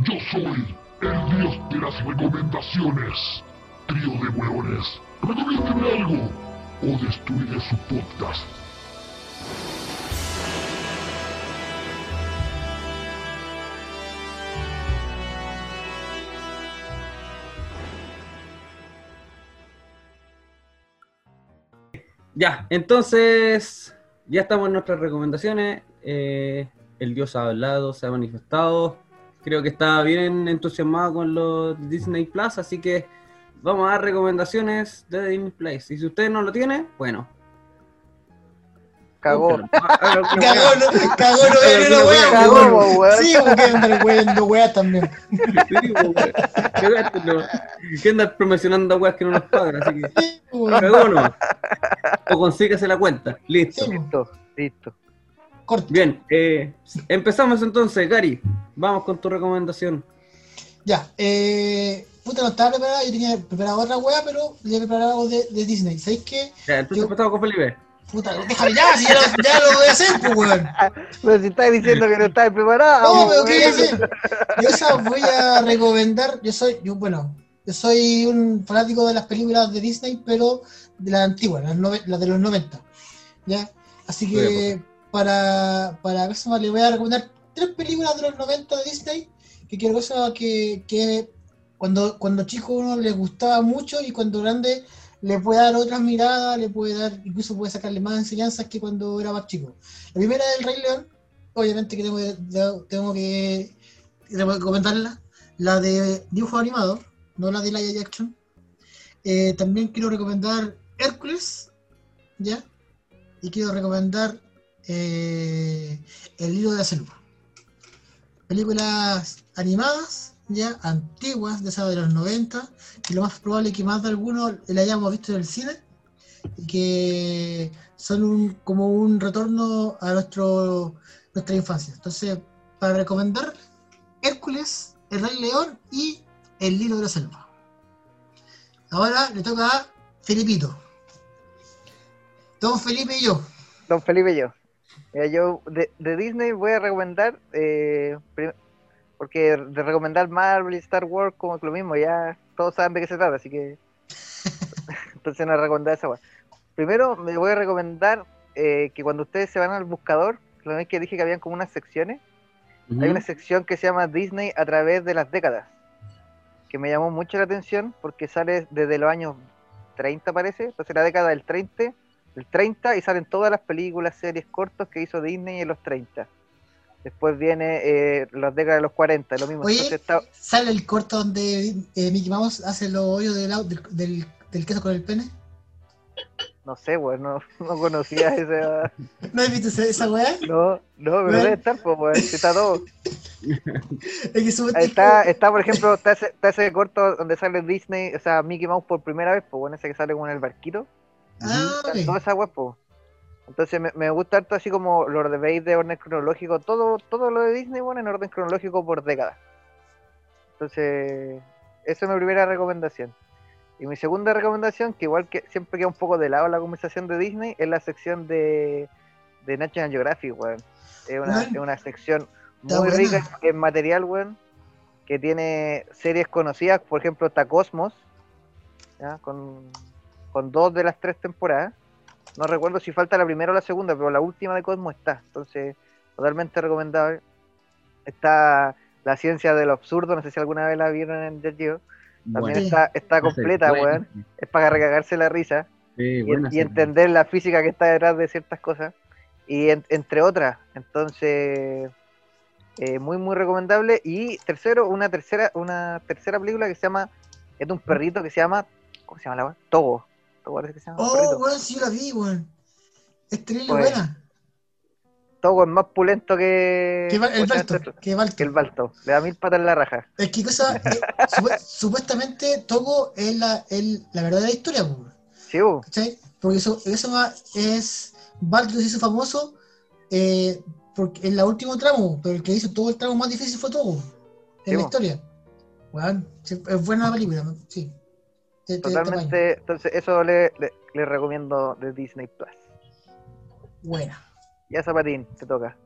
Yo soy el dios de las recomendaciones. Trío de hueones, recomiéndeme algo o destruiré su podcast. Ya, entonces ya estamos en nuestras recomendaciones. eh, el Dios ha hablado, se ha manifestado. Creo que está bien entusiasmado con los Disney Plus, así que vamos a dar recomendaciones de Disney Plus. Y si usted no lo tiene, bueno. Cagó. Cagó, no, cagó, no vean una wea, Cagó, weón. weón. Sí, porque andan weando weas también. ¿Qué andas promocionando weas que no nos pagan? Así que. weón. Cagó no. O consígase la cuenta. Listo. Listo, listo. Bien, eh, empezamos entonces, Gary. Vamos con tu recomendación. Ya, eh. Puta, no estaba preparada, yo tenía preparado otra wea, pero le he preparado algo de, de Disney. ¿Sabéis qué? Ya, entonces empezamos con Felipe. Puta, déjame ya, si ya lo, ya lo voy a hacer, pues weón. Pero si estás diciendo que no estás preparado. No, pero ¿qué voy a hacer? Yo esa voy a recomendar, yo soy, yo, bueno, yo soy un fanático de las películas de Disney, pero de las antiguas, las, las de los 90. ¿Ya? Así que para, para ¿cómo se llama? le voy a recomendar tres películas de los 90 de Disney que quiero que, que, cuando, cuando chico uno le gustaba mucho y cuando grande le puede dar otras miradas, le puede dar, incluso puede sacarle más enseñanzas que cuando era más chico. La primera es El Rey León, obviamente que tengo, tengo que recomendarla, la de dibujo animado, no la de live action. Eh, también quiero recomendar Hércules, ¿ya? Y quiero recomendar eh, El hilo de la selva. Películas animadas, ya, antiguas, de esas de los 90, que lo más probable es que más de algunos la hayamos visto en el cine, y que son un, como un retorno a nuestro, nuestra infancia. Entonces, para recomendar, Hércules, El Rey León y El Libro de la Selva. Ahora le toca a Felipito. Don Felipe y yo. Don Felipe y yo. Mira, yo de, de Disney voy a recomendar, eh, porque de recomendar Marvel y Star Wars como que lo mismo, ya todos saben de qué se trata, así que entonces no recomendar esa. Primero me voy a recomendar eh, que cuando ustedes se van al buscador, lo que dije que habían como unas secciones, Ujú. hay una sección que se llama Disney a través de las décadas, que me llamó mucho la atención porque sale desde los años 30 parece, entonces la década del 30, del 30 y salen todas las películas, series cortos que hizo Disney en los 30. Después viene eh, las décadas de los 40, lo mismo. Oye, Entonces está- ¿sale el corto donde eh, Mickey Mouse hace los hoyos del, del, del- queso con el pene? no sé, weón, no, no conocía esa... ¿No has visto esa, esa weá? No, no, pero debe estar, pues, weón, está todo. Está, está, por ejemplo, está ese, está ese corto donde sale Disney, o sea, Mickey Mouse por primera vez, pues bueno, ese que sale con el barquito. Ah. Toda esa pues. Entonces me, me gusta harto así como lo de veis de orden cronológico, todo, todo lo de Disney, bueno, en orden cronológico por décadas. Entonces, esa es mi primera recomendación. Y mi segunda recomendación, que igual que siempre queda un poco de lado la conversación de Disney, es la sección de, de National Geographic, weón. Es una, es una sección muy buena. rica en material, weón, que tiene series conocidas, por ejemplo, está Cosmos, ¿ya? Con, con dos de las tres temporadas. No recuerdo si falta la primera o la segunda, pero la última de Cosmos está. Entonces, totalmente recomendable. Está La ciencia de lo absurdo, no sé si alguna vez la vieron en Jet Geo. También está, está es completa, buena. weón. Es para recagarse la risa Sí, y, entender la física que está detrás de ciertas cosas. Y en- entre otras. Entonces, eh, muy, muy recomendable. Y tercero, una tercera, una tercera película que se llama, es de un perrito que se llama, ¿cómo se llama la weá? Togo. Togo parece que se llama. un Oh, perrito. weón, sí la vi, weón. Es terrible buena. Togo es más pulento que. Que va- el Bueno, Balto, este- que Balto. que el Balto. Le da mil patas en la raja. Es que cosa, eh, supu- supuestamente Togo es la, el- la verdadera historia, po, Sí, bo. ¿cachai? Porque eso, eso es Balto se hizo famoso eh, porque en la último tramo, pero el que hizo todo el tramo más difícil fue Togo en Sí, la historia. Weón, sí, es buena la película, sí. Te- te- te apaño. Totalmente. Entonces, eso le, le, le recomiendo de Disney Plus. Buena. Ya, Zapatín, te toca.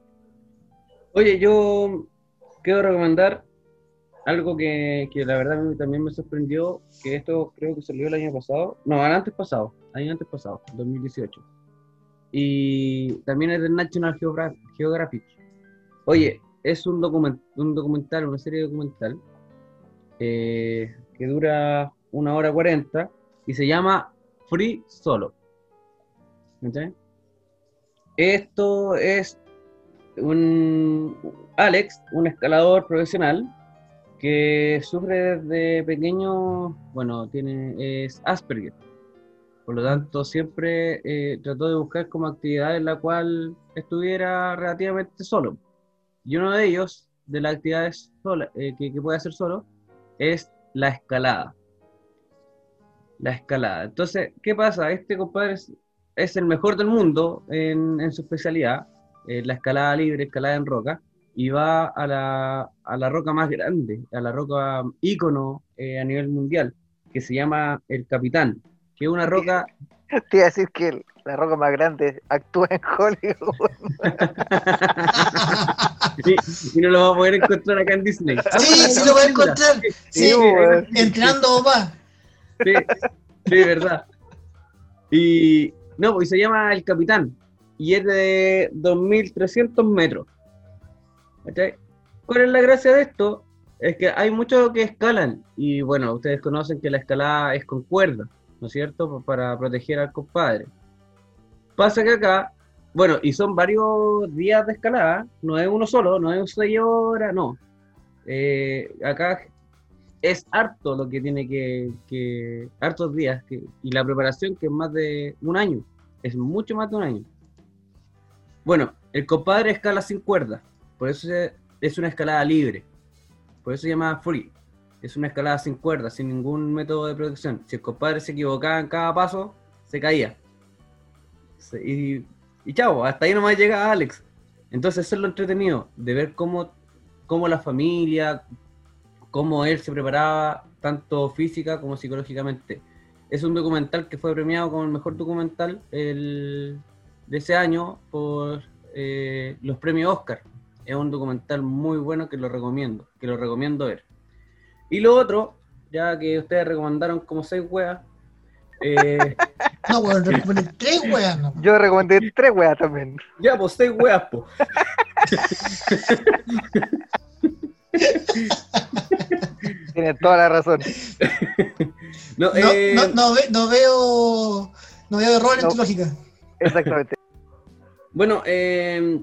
Oye, yo quiero recomendar algo que, que la verdad a mí también me sorprendió, que esto creo que salió el año pasado, no, el antes pasado, año antes pasado, 2018. Y también es del National Geogra- Geographic. Oye, es un, document, un documental, una serie documental, eh, que dura una hora cuarenta y se llama Free Solo. Esto es un Alex, un escalador profesional que sufre desde pequeño, bueno, tiene Asperger. Por lo tanto, siempre eh, trató de buscar como actividad en la cual estuviera relativamente solo. Y uno de ellos, de las actividades eh, que, que puede hacer solo, es la escalada. La escalada. Entonces, ¿qué pasa? Este compadre es, es el mejor del mundo en, en su especialidad, eh, la escalada libre, escalada en roca, y va a la, a la roca más grande, a la roca ícono eh, a nivel mundial, que se llama el Capitán, que es una roca Te iba a decir que la roca más grande actúa en Hollywood. y, y no lo va a poder encontrar acá en Disney. Sí, sí lo voy a encontrar. Sí, entrenando papá. Sí, sí, verdad. Y no, pues se llama El Capitán y es de 2.300 metros. ¿Cachai? ¿Cuál es la gracia de esto? Es que hay muchos que escalan y bueno, ustedes conocen que la escalada es con cuerda, ¿no es cierto? Para proteger al compadre. Pasa que acá, bueno, y son varios días de escalada, no es uno solo, no es seis horas, no. Eh, acá es harto lo que tiene que, que hartos días que, y la preparación que es más de un año, es mucho más de un año. Bueno, el compadre escala sin cuerda, por eso es una escalada libre, por eso se llama free. Es una escalada sin cuerda, sin ningún método de protección. Si el compadre se equivocaba en cada paso, se caía. Y, y chao, hasta ahí nomás llega Alex. Entonces eso es lo entretenido, de ver cómo, cómo la familia, cómo él se preparaba, tanto física como psicológicamente. Es un documental que fue premiado como el mejor documental el- de ese año por eh, los premios Oscar. Es un documental muy bueno que lo recomiendo, que lo recomiendo ver. Y lo otro, ya que ustedes recomendaron como seis weas, eh, No, weón, recomendé tres weas. No. Yo recomendé tres weas también. ya, pues seis weas, po. Tienes toda la razón. No, No, eh, no, no, ve- no veo, no veo error en tu lógica. Exactamente. Bueno, eh,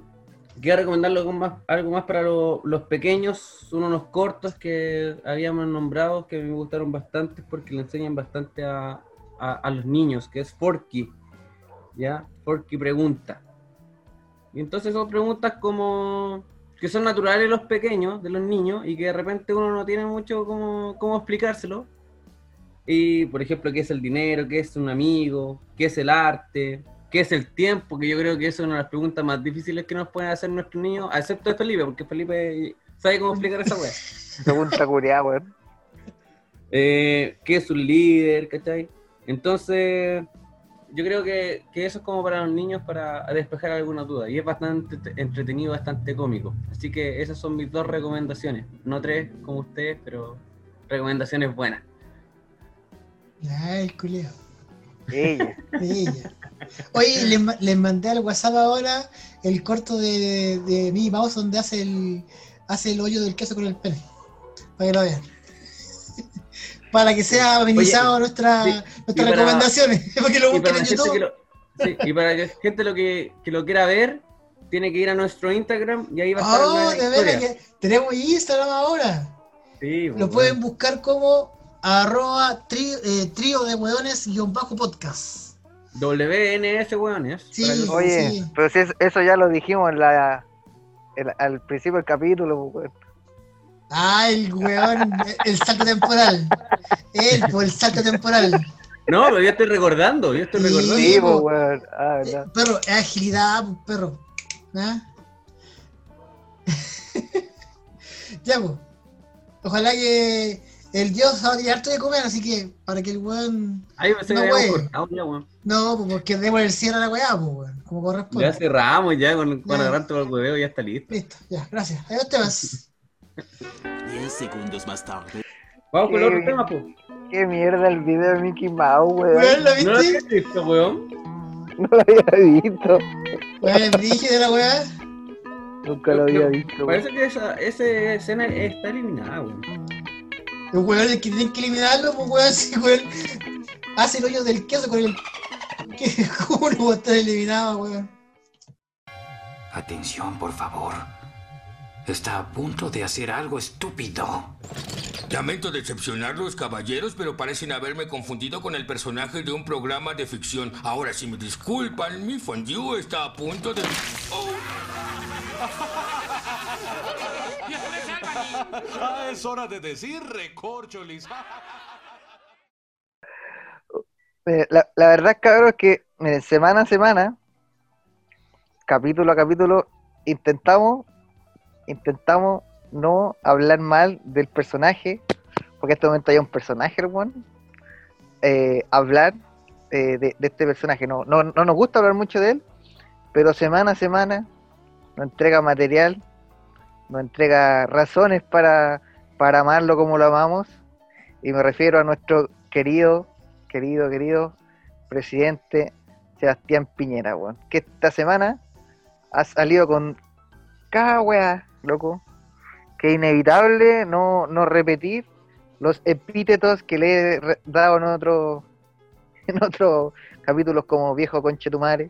quería recomendarle algo más, algo más para lo- los pequeños, son unos cortos que habíamos nombrado que me gustaron bastante porque le enseñan bastante a, a- a los niños, que es Forky, ¿ya? Forky pregunta. Y entonces son preguntas como que son naturales los pequeños, de los niños, y que de repente uno no tiene mucho cómo, cómo explicárselo. Y, por ejemplo, qué es el dinero, qué es un amigo, qué es el arte, qué es el tiempo, que yo creo que esa es una de las preguntas más difíciles que nos pueden hacer nuestros niños, excepto de Felipe, porque Felipe sabe cómo explicar esa wea. Pregunta curiada, weón. Eh, ¿Qué es un líder? ¿Cachai? Entonces, yo creo que, que eso es como para los niños para despejar alguna duda. Y es bastante te- entretenido, bastante cómico. Así que esas son mis dos recomendaciones. No tres como ustedes, pero recomendaciones buenas. Ay, culiao. Ella. Ella. Oye, les, ma- les mandé al WhatsApp ahora el corto de, de Mickey Mouse donde hace el, hace el hoyo del queso con el pene. Para que lo vean. Para que sea amenizado nuestra, sí, nuestras y para- recomendaciones. Para que lo busquen en YouTube. lo, sí, y para que gente lo que, que lo quiera ver, tiene que ir a nuestro Instagram y ahí va a estar Oh, la de que tenemos Instagram ahora. Sí, Lo bueno. pueden buscar como arroba tri- eh, trío de hueones guion bajo podcast. WNS, weones. Sí, Oye, sí. pero si es- eso ya lo dijimos en la, en- al principio del capítulo, pues, weón. Ah, el weón, el salto temporal. Él, por el salto temporal. No, pero yo estoy recordando, yo estoy recordando. Sí, pues, weón. Ah, verdad. Perro, es agilidad, pues, perro. ¿Ah? ya, pues. Ojalá que el dios va a tirar harto de comer, así que para que el weón. Ahí pensé No, cortado ya, weón. No, pues porque demos el cierre a la weá, pues, weón. Como corresponde. Ya cerramos ya con, con agarrar todo el hueveo, ya está listo. Listo, ya, gracias. Adiós, te 10 segundos más tarde. Vamos con otro tema, pues. Qué mierda el video de Mickey Mouse, weón. Weón, ¿lo ¿No lo viste? habías visto, weón? No lo había visto. Weón, brillo de la weá. Nunca lo había visto. weón. Parece que esa, esa escena está eliminada, weón. El weón el que tienen que eliminarlo, pues weón, si weón hace el hoyo del queso con el. ¿Qué? ¿Cómo no va a estar eliminado, weón? Atención, por favor. Está a punto de hacer algo estúpido. Lamento decepcionarlos, caballeros, pero parecen haberme confundido con el personaje de un programa de ficción. Ahora, si me disculpan, mi fondue está a punto de... ¡Oh! Ah, es hora de decir recorcholis. Eh, La, la verdad, cabrón, es que miren, semana a semana, capítulo a capítulo, intentamos, intentamos no hablar mal del personaje, porque en este momento hay un personaje, weón, eh, hablar eh, de, este personaje. No, no, no nos gusta hablar mucho de él, pero semana a semana nos entrega material, nos entrega razones para, para amarlo como lo amamos, y me refiero a nuestro querido, querido, querido presidente Sebastián Piñera, weón, que esta semana ha salido con cada weá, loco, que es inevitable no, no repetir los epítetos que le he re- dado en otro en otros capítulos como viejo conchetumare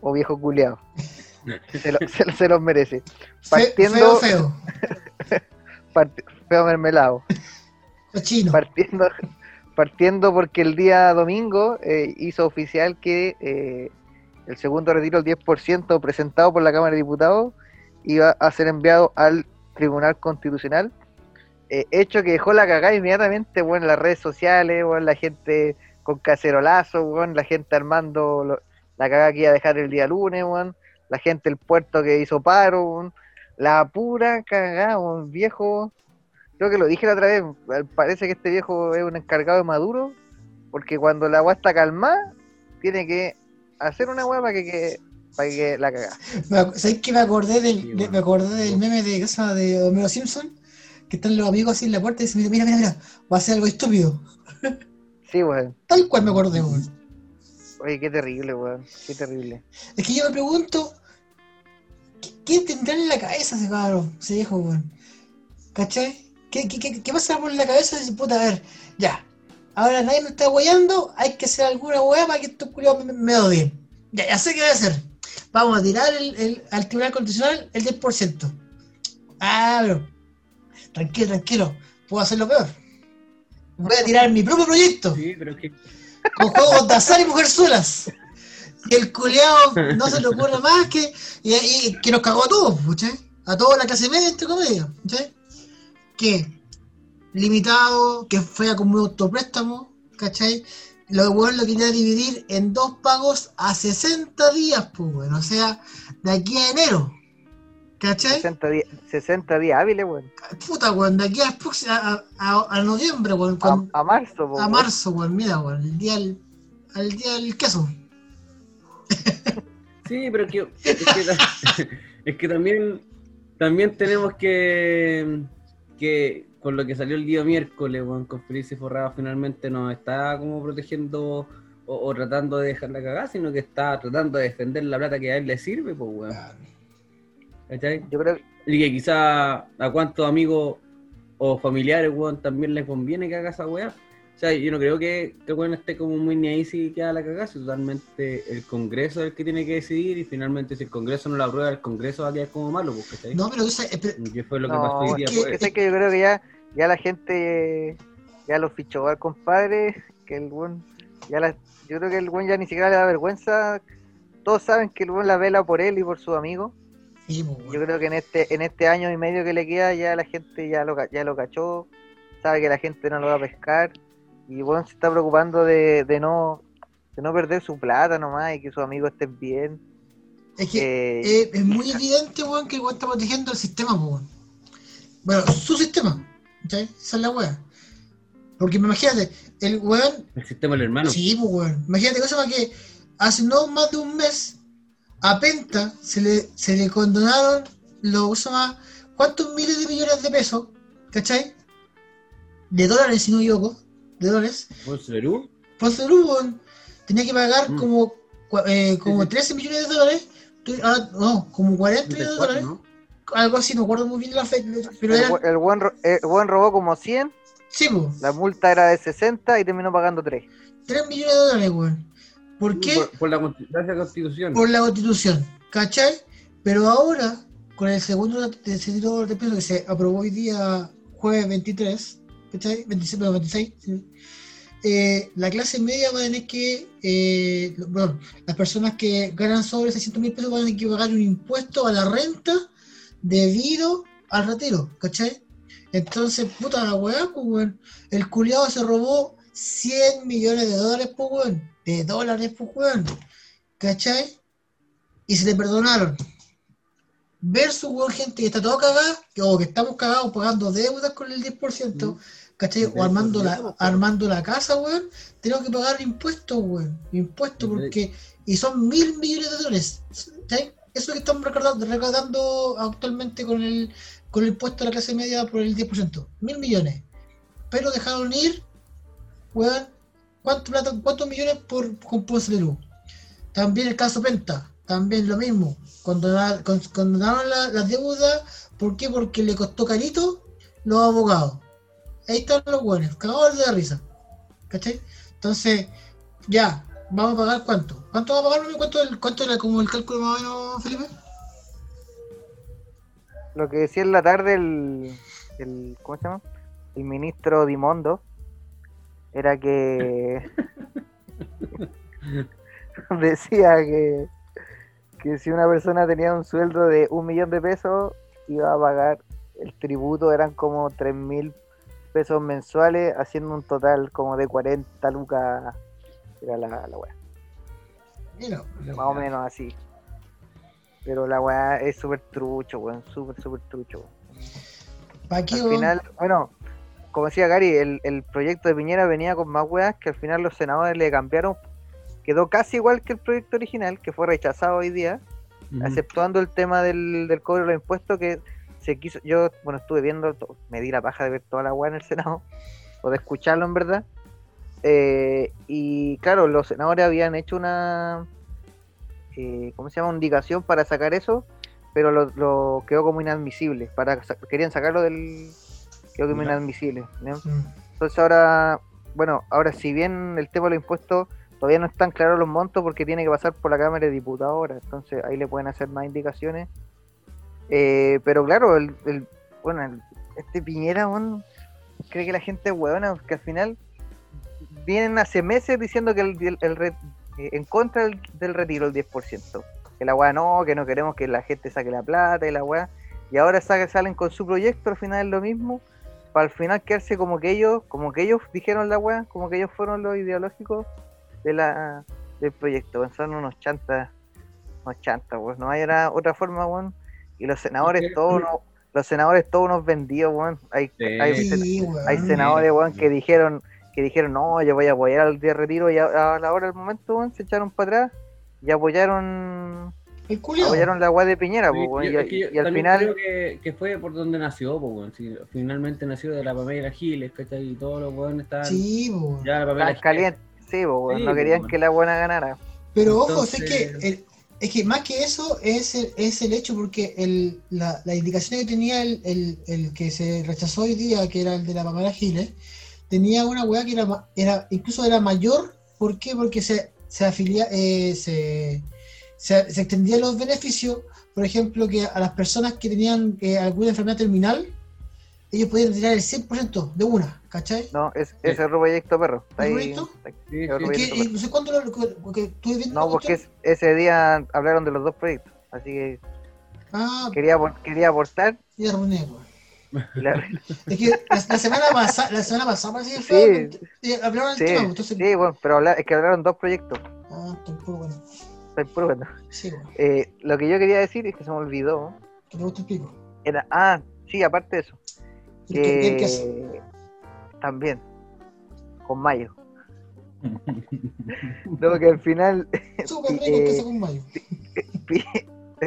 o viejo culeado. Se, lo- se lo- se los merece. Partiendo, Feo, feo. part- feo mermelado. Cochino. Partiendo, partiendo porque el día domingo eh, hizo oficial que eh, el segundo retiro del 10% presentado por la Cámara de Diputados iba a ser enviado al Tribunal Constitucional. eh, hecho que dejó la cagada inmediatamente bueno, en las redes sociales, bueno, la gente con cacerolazo, bueno, la gente armando la cagada que iba a dejar el día lunes, bueno, la gente del puerto que hizo paro, la pura cagada, bueno, viejo. Creo que lo dije la otra vez, parece que este viejo es un encargado de Maduro, porque cuando la agua está calmada, tiene que hacer una agua para que- para que la ac- ¿Sabes que me acordé del, de- me acordé del meme de, ¿qué se llama? de Homero Simpson? Que están los amigos así en la puerta y dicen, mira, mira, mira, va a hacer algo estúpido. Sí, weón. Tal cual me acordé, weón. Oye, qué terrible, weón. Qué terrible. Es que yo me pregunto, ¿qué, qué tendrá en la cabeza ese cabrón, ese viejo, weón? ¿Cachai? ¿Qué, qué, qué, qué pasa por la cabeza de ese puta? A ver, ya. Ahora nadie me está guayando, hay que hacer alguna weá para que estos culiados me, me odien. Ya, ya sé qué voy a hacer. Vamos a tirar el, el- al Tribunal Constitucional el 10%. Ah, pero. Tranquilo, tranquilo. Puedo hacerlo peor. Voy a tirar mi propio proyecto. Sí, pero que. Con juegos de azar y mujerzuelas. Y el culeado no se le ocurre más que. Y, y- que nos cagó a todos, ¿cachai? A toda la clase media, entre comillas, ¿cachai? Que limitado, que fue como un autopréstamo, ¿cachai? Lo bueno lo quería dividir en dos pagos a 60 días, pues, bueno, o sea, de aquí a enero, ¿cachai? 60 días, 60 días hábiles, weón. Puta, weón, de aquí a, a, a- a noviembre, weón, A, a marzo, po, a weón. marzo, weón, mira, weón, el día del, al día del queso. Sí, pero que, es, que, es que también, también tenemos que, que, con lo que salió el día miércoles, weón, con Felice Forrado finalmente no está como protegiendo o, o tratando de dejarla cagar, sino que está tratando de defender la plata que a él le sirve, pues, weón. ¿Cachai? Yo creo Y que quizá a cuántos amigos o familiares, weón, también les conviene que haga esa weá. O sea, yo no creo que, que weón esté como muy ni ahí si queda la cagada, si totalmente el Congreso es el que tiene que decidir y finalmente si el Congreso no la aprueba, el Congreso va a quedar como malo, pues, ¿cachai? No, pero esa- eh, pero- ¿Qué fue lo que No, pasó hoy día? es pues? que, es que yo creo que ya, ya la gente ya lo fichó al compadre, que el buen Ya la- yo creo que el buen ya ni siquiera le da vergüenza. Todos saben que el buen la vela por él y por sus amigos. Sí, po, weón. Yo creo que en este, en este año y medio que le queda ya la gente ya lo, ya lo cachó, sabe que la gente no lo va a pescar y bueno, se está preocupando de, de no de no perder su plata nomás y que sus amigos estén bien. Es que Eh, eh, es muy evidente, weón, que el weón está protegiendo el sistema, po, weón. Bueno, su sistema. ¿Cachai? Esa es la weá. Porque imagínate, el weón. El sistema del hermano. Sí, pues weón. Imagínate cosa más que hace no más de un mes a Penta se le, se le condonaron los más, ¿cuántos miles de millones de pesos? ¿Cachai? De dólares, si no equivoco. De dólares. Ponce Perú. Weón, tenía que pagar Mm. como, eh, como Sí, sí. 13 millones de dólares. Tú- ah, no, como 40 millones de 34, dólares. ¿no? Algo así, no acuerdo muy bien la fe, pero el, era. buen- el buen, ro- el buen robó como 100, Sí, pues, la multa era de 60 y terminó pagando 3. 3 millones de dólares, weón. ¿Por qué? Por, por la consti- gracias a la constitución. por la constitución, ¿cachai? Pero ahora, con el segundo retiro de peso que se aprobó hoy día, jueves 23, ¿cachai? 26, perdón, 26, sí. Eh, la clase media va a tener que, eh, perdón, las personas que ganan sobre 600 mil pesos van a tener que pagar un impuesto a la renta debido al retiro, ¿cachai? Entonces, puta la weá, pues weón. El culiado se robó 100 millones de dólares, pues weón. De dólares, pues weón. ¿Cachai? Y se le perdonaron. Versus, weón, gente que está todo cagada, o que estamos cagados pagando deudas con el 10%, ¿cachai? O armando la, armando la casa, weón, tenemos que pagar impuestos, weón. Impuestos porque. Y son mil millones de dólares. ¿cachai? Eso que estamos recaudando, recaudando actualmente con el, con el impuesto a la clase media por el 10%. Mil millones. Pero dejaron ir, weón, ¿cuánto plata- ¿cuántos millones por con Ponce Perú? También el caso Penta, también lo mismo. Condona- con- Condonaron la- las deudas, ¿por qué? Porque le costó carito los abogados. Ahí están los buenos, cagados de la risa. ¿Cachai? Entonces, ya, vamos a pagar cuánto. ¿Cuánto va a pagar? ¿Cuánto, cuánto era como el cálculo más o menos, Felipe? Lo que decía en la tarde el, el ¿cómo se llama? El ministro Dimondo era que decía que, que si una persona tenía un sueldo de un millón de pesos iba a pagar el tributo eran como tres mil pesos mensuales haciendo un total como de 40 lucas era la, la weá Más o menos así pero la weá es súper trucho weón súper súper trucho weón. ¿Para qué, al final, bueno, como decía Gary, el, el proyecto de Piñera venía con más weas que al final los senadores le cambiaron. Quedó casi igual que el proyecto original, que fue rechazado hoy día, Ujú. exceptuando el tema del, del cobro de los impuestos que se quiso. Yo, bueno, estuve viendo, me di la paja de ver toda la wea en el Senado, o de escucharlo en verdad. Eh, y claro, los senadores habían hecho una. eh, ¿Cómo se llama? Indicación para sacar eso, pero lo, lo quedó como inadmisible. Para, querían sacarlo del. Quedó como inadmisible. ¿no? Entonces ahora, bueno, ahora si bien el tema de los impuestos todavía no están claros los montos porque tiene que pasar por la Cámara de Diputados ahora, entonces ahí le pueden hacer más indicaciones. Eh, pero claro, el, el- bueno, el- este Piñera, cree que la gente es huevona, porque al final vienen hace meses diciendo que el, el- el re- eh, en contra del, del retiro el 10%. Que la weá no, que no queremos que la gente saque la plata y la weá. Y ahora sa- salen con su proyecto, al final es lo mismo para al final quedarse como que ellos, como que ellos dijeron la weá, como que ellos fueron los ideológicos de la del proyecto, son unos chantas, unos chantas, weón. no hay otra, otra forma, weón. Y los senadores todos unos, los senadores todos unos vendidos, weón. Hay, hay, Sí, hay senadores, weón, que dijeron, que dijeron, no, yo voy a apoyar al de retiro y a, a la hora del momento, se echaron para atrás y apoyaron apoyaron la weá de Piñera, Sí, po, weón, yo- y, yo al final creo que, que fue por donde nació, po, finalmente nació de la Pamela Giles, ¿cachai? Y todos los weones estaban. Sí, po. Ya la Pamela sí, po, Sí, no querían que la buena ganara. Pero ojo, es que el- es que más que eso es el, es el hecho porque el, la, la indicación que tenía el, el, el que se rechazó hoy día, que era el de la Pamela Giles, tenía una weá que era, ma- era incluso era mayor. ¿Por qué? Porque se, se afilia, eh, se, se, se extendían los beneficios, por ejemplo, que a las personas que tenían eh, alguna enfermedad terminal, ellos podían tirar el 100% de una, ¿cachai? No, es, ese es otro proyecto, perro. Está ¿Otro ahí- está. Sí, ¿Y y perro. no sé cuándo lo, lo- que estuve viendo No, porque es- ese día hablaron de los dos proyectos. Así que Ah, quería, quería aportar. ya arruiné. La- Es que la, la semana pasada, la semana pasada Sí. fue, eh, hablaron sí, del tema, entonces, sí, bueno, pero habla- es que hablaron dos proyectos. ah, tampoco, bueno, Estoy puro bueno. sí, weón, Eh, lo que yo quería decir es que se me olvidó. que te gusta el pico. Era, ah, sí, aparte de eso. Y que- el que hace. Que también, con mayo. no, que al final. Súper rico eh, que hace con mayo.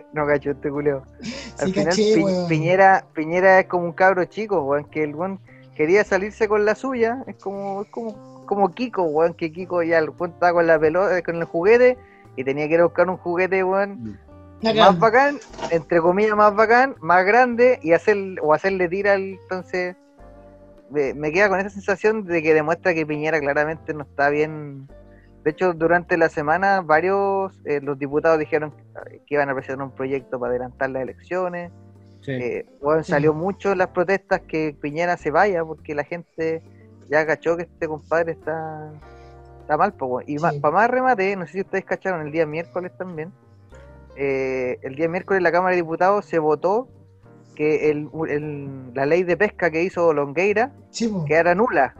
No cacho este culeo. Al Sí, final caché, Pi- weón. Piñera, Piñera es como un cabro chico, weón, que el weón quería salirse con la suya, es como, es como, como Kiko, weón, que Kiko ya el weón estaba con la pelota, con el juguete, y tenía que ir a buscar un juguete, weón, más bacán, entre comillas más bacán, más grande, y hacer, o hacerle tira al, entonces me queda con esa sensación de que demuestra que Piñera claramente no está bien. De hecho, durante la semana varios eh, los diputados dijeron que iban a presentar un proyecto para adelantar las elecciones. Sí. Eh, weón, Sí. salió mucho las protestas que Piñera se vaya porque la gente ya cachó que este compadre está, está mal. po. Y Sí. para más remate, no sé si ustedes cacharon el día miércoles también. eh, el día miércoles la Cámara de Diputados se votó que el, el- la ley de pesca que hizo Longueira quedara nula.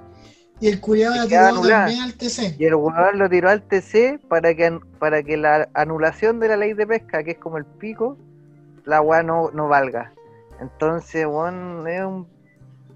Y el culiado la tiró también al TC. Y el jugador lo tiró al TC para que, para que la anulación de la ley de pesca, que es como el pico, la weá no, no valga. Entonces, weón, es un.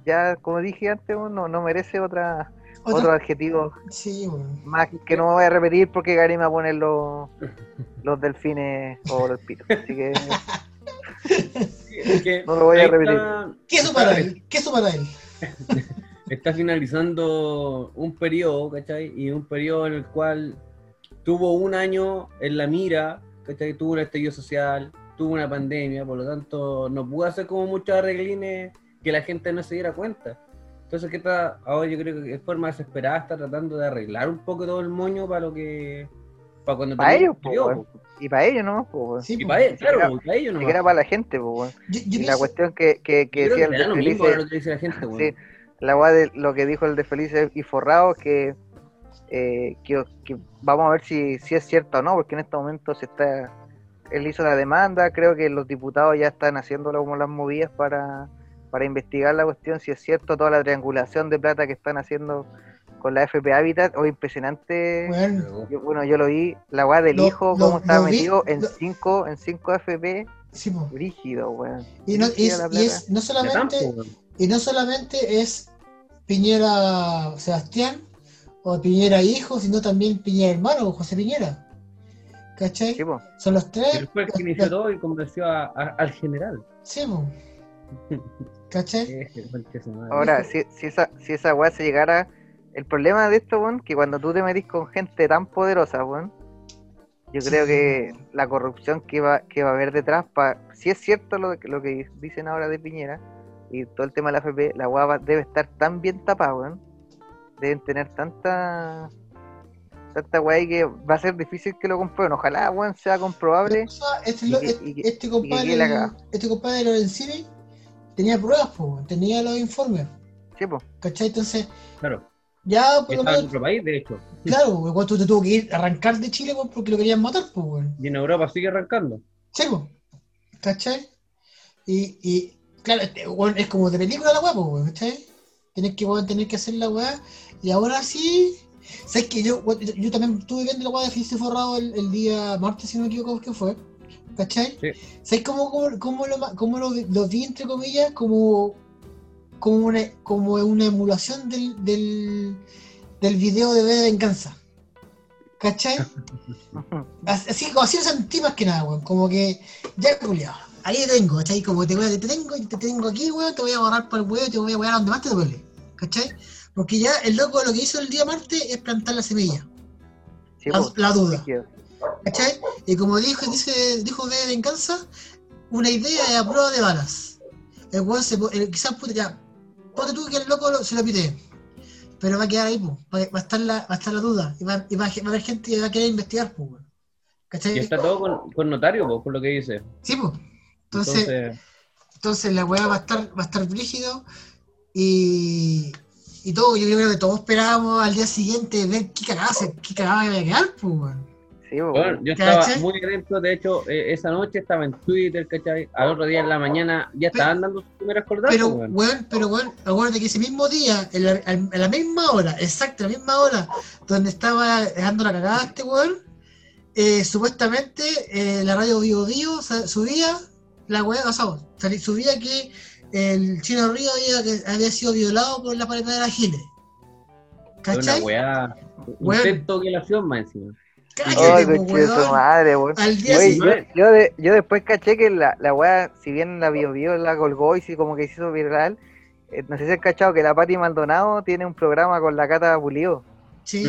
Ya, como dije antes, weón, no, no merece otra, Otra- otro adjetivo Sí, weón. más que no voy a repetir porque Gary me va a poner los, los delfines o los pitos. Así que Es que no lo voy a repetir. está- ¿Qué eso para él? ¿Qué eso para él? está finalizando un periodo, ¿cachai? Y un periodo en el cual tuvo un año en la mira, ¿cachai? Tuvo un estallido social, tuvo una pandemia, por lo tanto no pudo hacer como muchos arreglines que la gente no se diera cuenta. Entonces, ¿qué está? Ahora yo creo que de forma desesperada está tratando de arreglar un poco todo el moño para lo que... Para cuando Para ellos, el po. Y para ellos no, po. Sí, Y para ellos, claro, para ellos Ni no siquiera para la gente, po, weón. Yo, yo Y la cuestión que, que, que decía que el mismo Felice, ahora lo que dice la gente, weón. sí, la weá de lo que dijo el de Felices y Forrado, que, eh, que, que vamos a ver si, si es cierto o no, porque en este momento se está, él hizo la demanda, creo que los diputados ya están haciendo como las movidas para, para investigar la cuestión, si es cierto toda la triangulación de plata que están haendo con la FP Habitat, o impresionante, Weón, yo- bueno, yo lo vi, la weá del Lo- hijo, lo- cómo estaba lo vi, metido en lo- 5 en cinco FP, sí, rígido, weón. Y, no, y es, y no solamente. Y no solamente es Piñera Sebastián o Piñera hijo, sino también Piñera hermano, José Piñera. ¿Cachai? Sí. Son los tres. Él fue el que inició todo y convenció a- a- al general. Sí, po. ¿Cachai? Ahora, si, si esa, si esa weá se llegara. El problema de esto, weón, que cuando tú te metís con gente tan poderosa, weón, yo creo que la corrupción que va, que va a haber detrás, pa, si es cierto lo, que- lo que dicen ahora de Piñera y todo el tema de la FP, la va- debe estar tan bien tapada, weón. Deben tener tanta. Tanta ahí que va a ser difícil que lo comprueben. Ojalá, weón, sea comprobable. Este, Y lo- que- este, y este y compadre, este compadre Lorenzini tenía pruebas, po, tenía los informes. Sí, po. ¿Cachai? Entonces, Claro. ya por lo estaba en menos, otro país, de hecho. claro, weón, cuánto te tuvo que ir a arrancar de Chile weón, porque lo querían matar, pues, weón. Y en Europa sigue arrancando. Sí, po. ¿Cachai? Y, y claro, este, es como de película la weá, weón, ¿cachai? Tienes que, weón, tener que hacer la weá. Y ahora sí. ¿Sabes que yo, yo, yo también estuve viendo la weá de Felice Forrado el, el día martes, si no me equivoco, que fue? ¿Cachai? Sí. ¿Sabes cómo, cómo, cómo lo, cómo lo, lo vi, entre comillas, como, como, una, como una emulación del, del, del video de V de Venganza? ¿Cachai? Así, así lo sentí más que nada, weón. Como que, ya culiado, ahí te tengo, ¿cachai? Como te, voy a- te tengo y te tengo aquí, weón, te voy a borrar por el huevo y te voy a wear a donde más te duele, ¿cachai? Porque ya el loco lo que hizo el día martes es plantar la semilla, Sí, la, po. la duda. ¿cachai? Y como dijo, dice, dijo de Venganza, una idea es a prueba de balas. El weón se, el, quizás puta, ya, ponte tú que el loco lo- se lo pide. Pero va a quedar ahí, po. Va, va a estar la, va a estar la duda. Y va, y va, a- va a haber gente que va a querer investigar, po, weón. ¿Cachai? Y está todo con, con notario, po, por lo que dice. Sí, pues. Entonces, Entonces, entonces la weá va a estar, va a estar brígido. Y, y todo, yo creo que todos esperábamos al día siguiente ver qué cagada, se- qué cagada iba a quedar, pues, weón. Sí, Bueno, yo estaba muy atento, de hecho, eh, esa noche estaba en Twitter, ¿cachai? Al otro día en la mañana ya estaban dando sus primeras cordadas, Pero, weón. pero, weón, acuérdate que ese mismo día, en la, en la misma hora, exacto, la misma hora, donde estaba dejando la cagada este weón, eh, supuestamente eh, la radio Vivo Vivo sa- subía la weá, o sea, subía que el Chino Río había, que había sido violado por la pareja de Giles. Fue una ¿Cachai? weá, un intento de violación más encima. Cállate, weón. madre, weón. Al día Güey, yo, siguiente. yo, de- yo después caché que la, la weá, si bien la vio vio la colgó y sí como que se hizo viral, eh, no sé si has cachado que la Pati Maldonado tiene un programa con la Cata Pulido. Sí,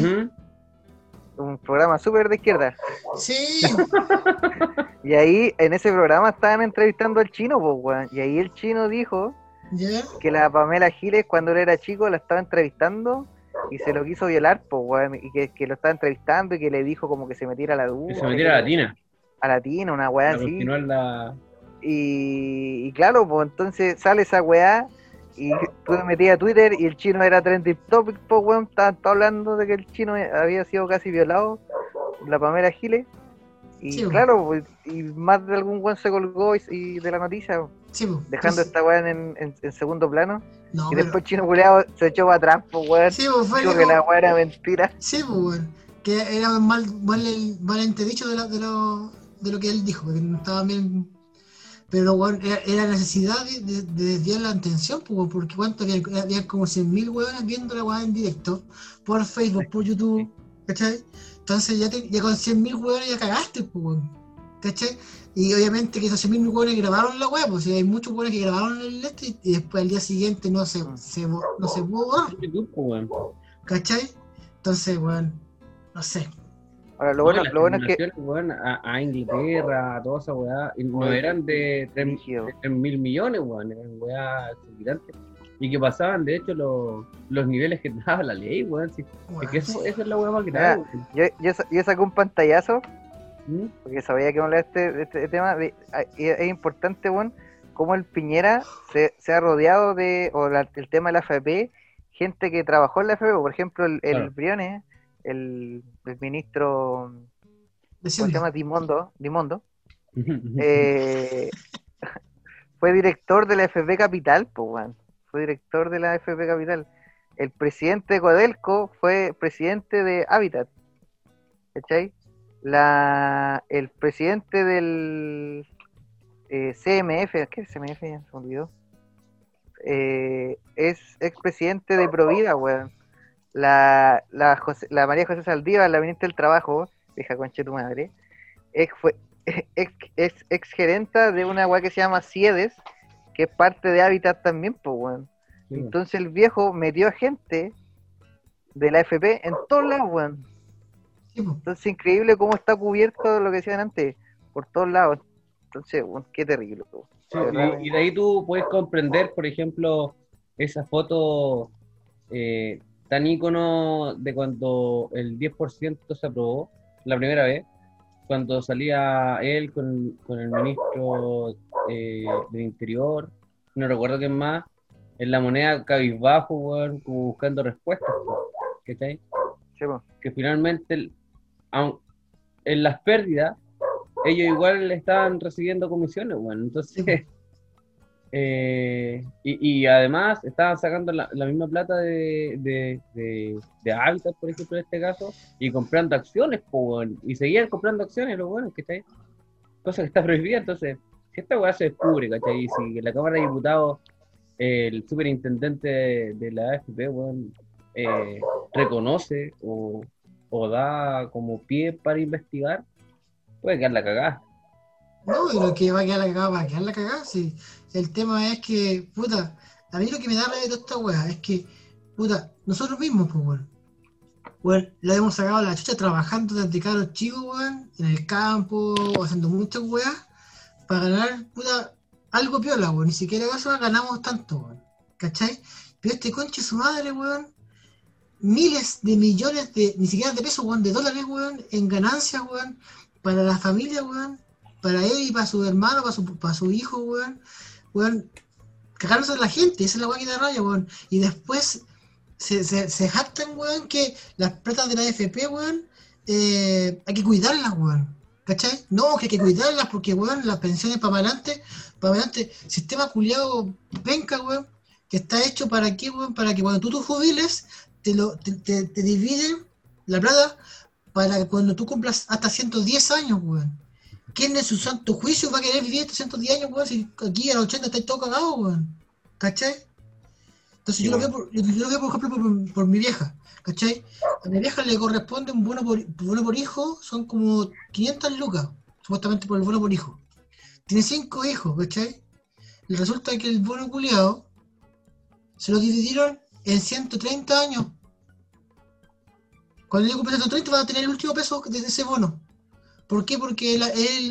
Un programa súper de izquierda. sí, Y ahí, en ese programa, estaban entrevistando al chino, pues, weón. Y ahí el chino dijo ya. que la Pamela Giles, cuando él era chico, la estaba entrevistando y se lo quiso violar, pues, weón. Y que, que lo estaba entrevistando y que le dijo como que se metiera a la ducha. Que se metiera a la tina. A la tina, una weá así. continuar la... Y, y claro, pues entonces sale esa weá y tú te metías a Twitter y el chino era trending topic, pues weón, estaban hablando de que el chino había sido casi violado la Pamela Giles. Y Sí, claro, pues, y más de algún weón se colgó y, y de la noticia, Sí, dejando esta weá en, en- en segundo plano. No, y pero- después el chino culeado se echó para atrás, pues weón. Sí, pues, fue como- que la weá era mentira. Sí, pues, weón. Que era mal, mal, mal entredicho de, lo- de, lo, de lo que él dijo, porque no estaba bien. Pero, weón, era, necesidad de, de- de desviar la atención, porque cuánto había, había como 100.000 weones viendo la weá en directo, por Facebook, por YouTube, ¿cachai? Entonces ya, te- ya con 100.000 weones ya cagaste, pues, ¿cachai? Y obviamente que esos 100.000 weones grabaron la weá, pues, hay muchos weones que grabaron el este y, después al día siguiente no se, se, no se pudo. ¿Cachai? Entonces, weón, no sé. Ahora, lo No, bueno, lo bueno es que. weón, a, a Inglaterra, a toda esa weá, no eran de 3 mil millones, weón, eran weá exorbitantes. Y que pasaban, de hecho, los, los niveles que daba la ley, weón. sí. es que eso, esa es la weá más grave, weón. yo, yo, yo saqué un pantallazo ¿Mm? porque sabía que hablar de este, de este tema. de- a- y es importante, bueno, cómo el Piñera se, se ha rodeado de, o la- el tema de la FP, gente que trabajó en la FP, por ejemplo, el, el Claro. Briones, el, el ministro, ¿cómo se llama? Dimondo, Dimondo eh, fue director de la FP Capital, pues. Fue director de la FP Capital. El presidente de Codelco fue presidente de Habitat. ¿Cachai? La, el presidente del eh, CMF, ¿qué es CMF? Ya se me olvidó. Eh, es expresidente de Provida, weón. La, la, José- la María José Saldívar, la ministra del Trabajo, hija concha de tu madre, ex, fue, ex, ex, ex gerenta de una weá que se llama CIEDES, que es parte de Habitat también, pues, weón. Entonces el viejo metió a gente de la FP en todos lados, weón. Entonces increíble cómo está cubierto lo que decían antes, por todos lados. Entonces, weón, qué terrible. weón. Sí, y de ahí tú puedes comprender, por ejemplo, esa foto eh, tan ícono de cuando el 10% se aprobó la primera vez, cuando salía él con, con el ministro eh, del Interior, no recuerdo quién más, en la moneda cabizbajo, weón, como buscando respuestas, ¿cachai? Sí. Que finalmente, en las pérdidas, ellos igual estaban recibiendo comisiones, bueno, entonces, eh, y, además estaban sacando la, misma plata de, de, de, de por ejemplo, en este caso, y comprando acciones, y seguían comprando acciones, lo bueno, ¿cachai? Cosa que está prohibida, entonces, si esta weá se descubre, ¿cachai? Y si la Cámara de Diputados, el superintendente de, la AFP, weón, eh, reconoce o, o da como pie para investigar, puede quedar la cagada. No, lo que va a quedar la cagada, va a quedar la cagada. Sí. El tema es que, puta, a mí lo que me da rabia de toda esta weá es que, puta, nosotros mismos, pues, weón. Weón, la hemos sacado a la chucha trabajando desde caros chicos, weón, en el campo, haciendo muchas weas, para ganar, puta, algo piola, weón. Ni siquiera eso ganamos tanto, weón. ¿Cachai? Pero este conche su madre, weón, miles de millones de, ni siquiera de pesos, weón, de dólares, weón, en ganancias, weón, para la familia, weón, para él y para su hermano, para su, para su hijo, weón, weón, cagándose a la gente, esa es la weá que da weón. Y después se, se, se jactan, weón, que las platas de la AFP, weón, eh, hay que cuidarlas, weón. ¿Cachai? No, que hay que cuidarlas porque, weón, las pensiones para adelante, para adelante, sistema culiado penca, weón, que está hecho para qué, weón, para que cuando tú te jubiles, te, lo, te, te, te dividen la plata para que cuando tú cumplas hasta 110 años, weón. ¿Quién en su santo juicio va a querer vivir estos 110 años, weón? Si aquí a los 80 estáis todo cagados, weón. ¿Cachai? Entonces yo, lo veo por, yo, yo lo veo, por ejemplo, por, por mi vieja. ¿Cachai? A mi vieja le corresponde un bono por, bono por hijo, son como 500 lucas, supuestamente por el bono por hijo. Tiene 5 hijos, ¿cachai? Y resulta que el bono culiado se lo dividieron en 130 años. Cuando yo cumple 130 va a tener el último peso de ese bono. ¿Por qué? Porque el-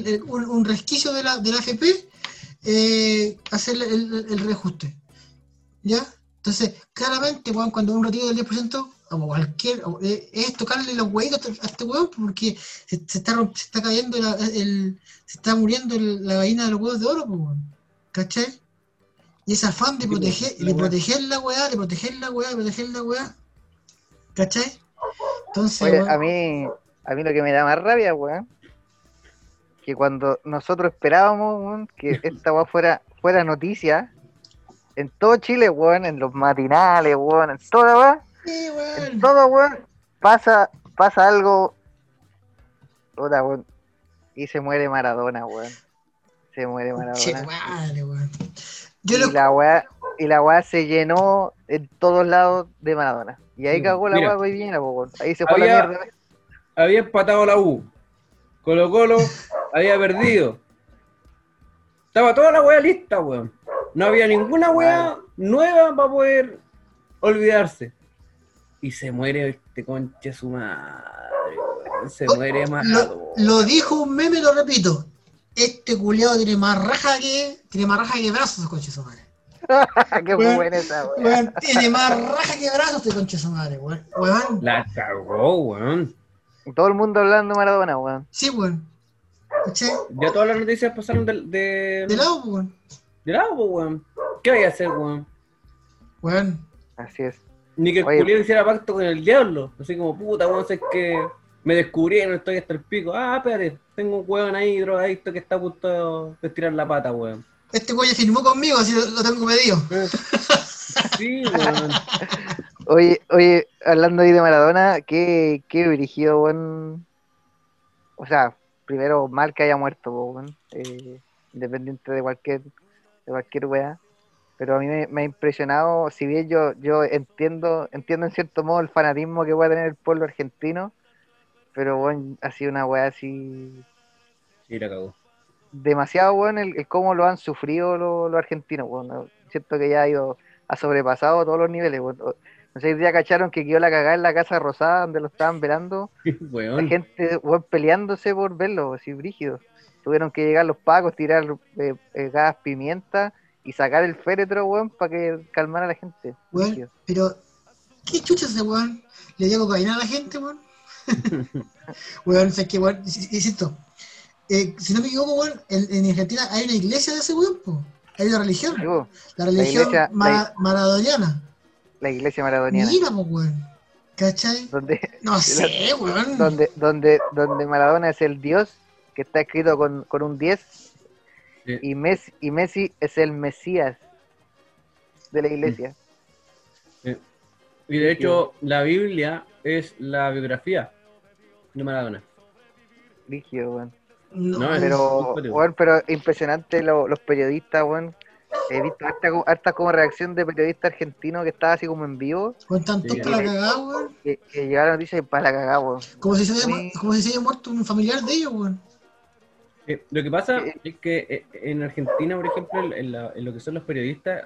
el- un, un resquicio de la, de la AFP eh, hace el, el- el reajuste. ¿Ya? Entonces, claramente, weón, cuando un retiro del 10%, o cualquier, eh, es tocarle los huevos a este weón, porque se, se está, se está cayendo, la- el, se está muriendo la gallina de los huevos de oro, pues. ¿cachai? Y ese afán de proteger, de proteger la weá, de proteger la weá, de proteger la weá, ¿cachai? Entonces, Oye, a mí, a mí lo que me da más rabia, weón, que cuando nosotros esperábamos, weón, que esta weá fuera, fuera noticia, en todo Chile, weón, en los matinales, weón, en toda weá, sí, en todo, weón, pasa, pasa algo, weón, y se muere Maradona, weón. Se muere Che, Maradona. madre, weón. Yo y lo- la weá, y la weá se llenó en todos lados de Maradona. Y ahí cagó la mira. weá muy bien, po, weón. ahí se fue a la Había, mierda. había empatado la U. Colo Colo había perdido. Estaba toda la weá lista, weón. No había ninguna weá nueva para poder olvidarse. Y se muere este conche su madre, weón. Se muere Maradona. lo, lo dijo un meme, lo repito. Este culiado tiene más raja que. Tiene más raja que brazos, conche su madre. Qué Weón, buena esa. Weón, tiene más raja que brazos este conche su madre, weón. Weón. La cagó, weón. Todo el mundo hablando de Maradona, weón. Sí, weón. ¿Cachai? Ya todas las noticias pasaron de. De, De lado, pues, weón. de lado, pues, weón. ¿Qué vaya a hacer, weón? Weón. Así es. Ni que el Oye. culiao hiciera pacto con el diablo. Así como, puta, weón, sé que me descubrieron, estoy hasta el pico. Ah, espérate, tengo un weón ahí, drogadicto, que está a punto de estirar la pata, weón. Este güey firmó conmigo, así lo, lo tengo medido. Sí, weón. Oye, oye, hablando ahí de Maradona, qué, qué dirigido, weón. O sea, primero mal que haya muerto. Eh, independiente de cualquier, de cualquier weá. Pero a mí me, me ha impresionado, si bien yo, yo entiendo, entiendo en cierto modo el fanatismo que puede tener el pueblo argentino, pero bueno, ha sido una weá así Sí, la cagó. demasiado bueno el, el cómo lo han sufrido los, los argentinos, weón. ¿no? Siento que ya ha ido, ha sobrepasado todos los niveles, weón. No sé si ya cacharon que quedó la cagada en la Casa Rosada donde lo estaban velando. La gente, weón, peleándose por verlo, así brígido. Tuvieron que llegar los pacos, tirar eh, eh, gas, pimienta y sacar el féretro, weón, para que calmara a la gente. Weón, Brígido. pero. ¿Qué chucha ese weón? ¿Le dio cocaína a la gente, weón? weón, sé que weón, insisto. eh, si no me equivoco, weón, en, en Argentina hay una iglesia de ese weón, po. Hay una religión. Sí, La religión iglesia- ma- la- maradoniana. La iglesia maradoniana. Mira, pues, weón. ¿Cachai? Donde, No sé, weón. donde, donde, donde Maradona es el dios, que está escrito con, con un 10, Sí. y Messi, y Messi es el Mesías de la iglesia. Y de hecho, la Biblia es la biografía de Maradona. Rígido, weón. No, No, es- Pero, serio. weón, pero impresionante lo- los periodistas, weón. He visto harta, harta como reacción de periodistas argentinos que estaba así como en vivo, Con tanto Sí, para la cagada, weón. que, que llegaron noticias y para la cagada, weón. Como si, se haya, como si se haya muerto un familiar de ellos, weón. Eh, lo que pasa Eh, es que eh, en Argentina, por ejemplo, en, la- en lo que son los periodistas,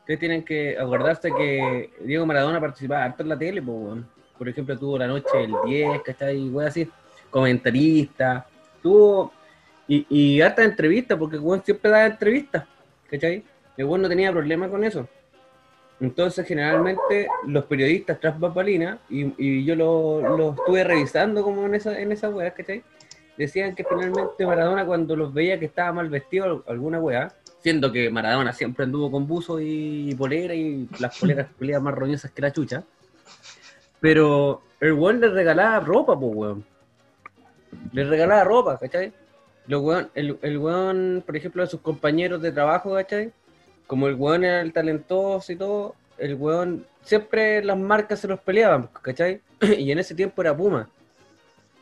ustedes tienen que acordarse que Diego Maradona participaba harto en la tele, po, weón. por ejemplo, tuvo la noche del 10, ¿cachai? Weón, así, comentarista, tuvo, y, y harta entrevistas, porque weón siempre da entrevistas, ¿cachai? El weón no tenía problema con eso. Entonces, generalmente, los periodistas tras bambalinas, y, y yo lo, lo estuve revisando como en esa, en esa weá, ¿cachai? Decían que finalmente Maradona, cuando los veía que estaba mal vestido, alguna weá, siendo que Maradona siempre anduvo con buzo y polera y las poleras más roñosas que la chucha. Pero el weón le regalaba ropa, pues weón. Le regalaba ropa, ¿cachai? El, el weón, por ejemplo, a sus compañeros de trabajo, ¿cachai? Como el weón era el talentoso y todo, el weón siempre las marcas se los peleaban, ¿cachai? Y en ese tiempo era Puma.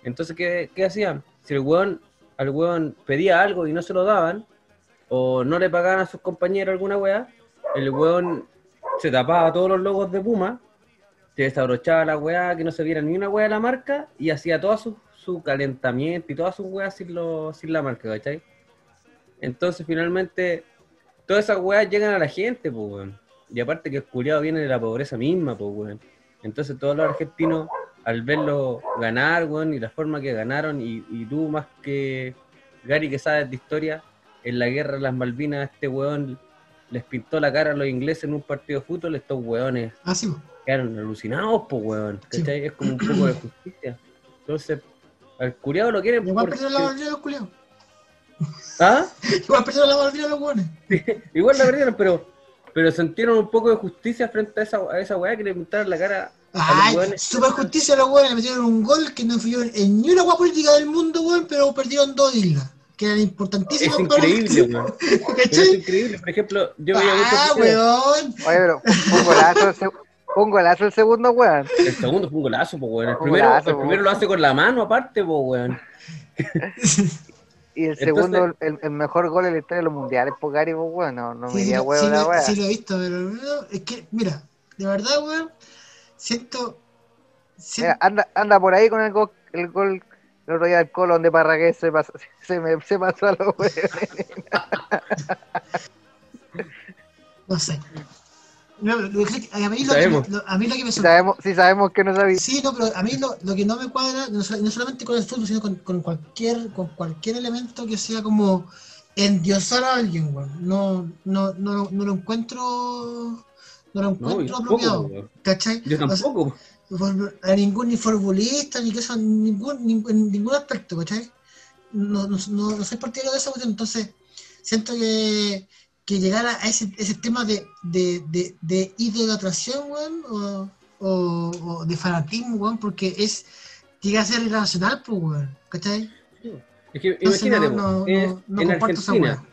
Entonces, ¿qué, qué hacían? Si el weón, al weón pedía algo y no se lo daban, o no le pagaban a sus compañeros alguna weá, el weón se tapaba todos los logos de Puma, se desabrochaba la weá, que no se viera ni una weá de la marca, y hacía todo su, su calentamiento y todas sus weas sin, lo- sin la marca, ¿cachai? Entonces, finalmente, todas esas weas llegan a la gente, pues, weón. Y aparte que el culiado viene de la pobreza misma, pues, weón. Entonces, todos los argentinos, al verlo ganar, weón, y la forma que ganaron, y, y tú más que Gary que sabes de historia, en la guerra de las Malvinas, este weón les pintó la cara a los ingleses en un partido de fútbol, estos weones Ah, sí, quedaron alucinados, pues, weón. ¿Cachai? Es como un poco de justicia. Entonces, al curiado lo quieren Igual porque- perdieron la Malvinas los culiados. ¿Ah? Igual perdieron la Malvinas los buenos. Igual la perdieron, pero, pero sintieron un poco de justicia frente a esa, a esa weá que le pintaron la cara a los Ay, super justicia los buenos. Le metieron un gol que no influyó en ni una guapa política del mundo, weón, pero perdieron dos islas. Que eran importantísimas Es para increíble, weón. Es increíble. Por ejemplo, yo veía Ah, videos- weón. Oye, pero un golazo, un golazo el segundo, weón. El segundo fue un golazo, pues, weón. El Un primero, golazo, el primero weón. lo hace con la mano aparte, pues, weón. Y el Entonces- segundo, el, el mejor gol en la historia de los mundiales, por Gary, pues, weón. No, no me Sí, sí, iría lo- huevo sí, la lo- weá. sí lo he visto, pero es que, mira, de verdad, weón, siento. Mira, anda, anda por ahí con el gol, el gol el otro día del Colo donde Parragués se pasó, se, me, se pasó a los weones. No sé. No, lo que- a, mí lo, Sabemos. que, lo- a mí lo que me Si sabemos, si sabemos que no sabía. Sí, no, pero a mí lo, lo que no me cuadra, no, no solamente con el fútbol, sino con, con cualquier con cualquier elemento que sea como endiosar a alguien, weón. No, no, no, no lo encuentro no lo No, encuentro tampoco, apropiado. weón. ¿Cachai? Yo O sea, tampoco. por- a ningún ni futbolista, ni que eso, ningún, ningún, en ningún aspecto, ¿cachai? No, no, no, no soy partidario de esa cuestión, entonces siento que, que llegar a ese, ese tema de, de, de, de idolatración, weón, o, o, o de fanatismo, weón, porque es llega a ser irracional, pues, weón, ¿cachai? Es que Entonces, imagínate, no- no- es no- en Argentina,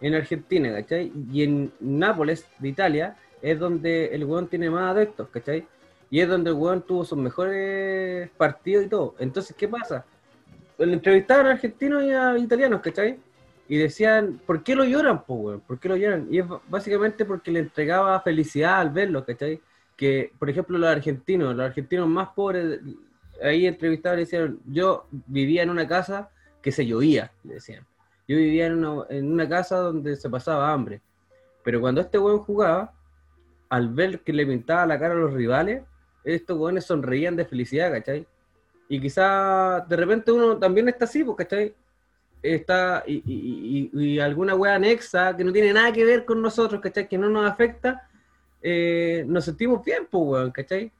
en Argentina, ¿cachai? Y en Nápoles, de Italia, es donde el weón tiene más adeptos, ¿cachai? Y es donde el weón tuvo sus mejores partidos y todo. Entonces, ¿qué pasa? Entrevistaban a argentinos y a italianos, ¿cachai? Y decían, ¿por qué lo lloran, po? ¿Por qué lo lloran? Y es básicamente porque le entregaba felicidad al verlo, ¿cachai? Que, por ejemplo, los argentinos, los argentinos más pobres, ahí entrevistaban y decían, yo vivía en una casa que se llovía, le decían. Yo vivía en una, en una casa donde se pasaba hambre. Pero cuando este weón jugaba, al ver que le pintaba la cara a los rivales, estos weones sonreían de felicidad, ¿cachai? Y quizá de repente uno también está así, pues, ¿cachai? Está, y, y- y- y alguna wea anexa que no tiene nada que ver con nosotros, ¿cachai? Que no nos afecta, eh, nos sentimos bien, pues, weón, ¿cachai?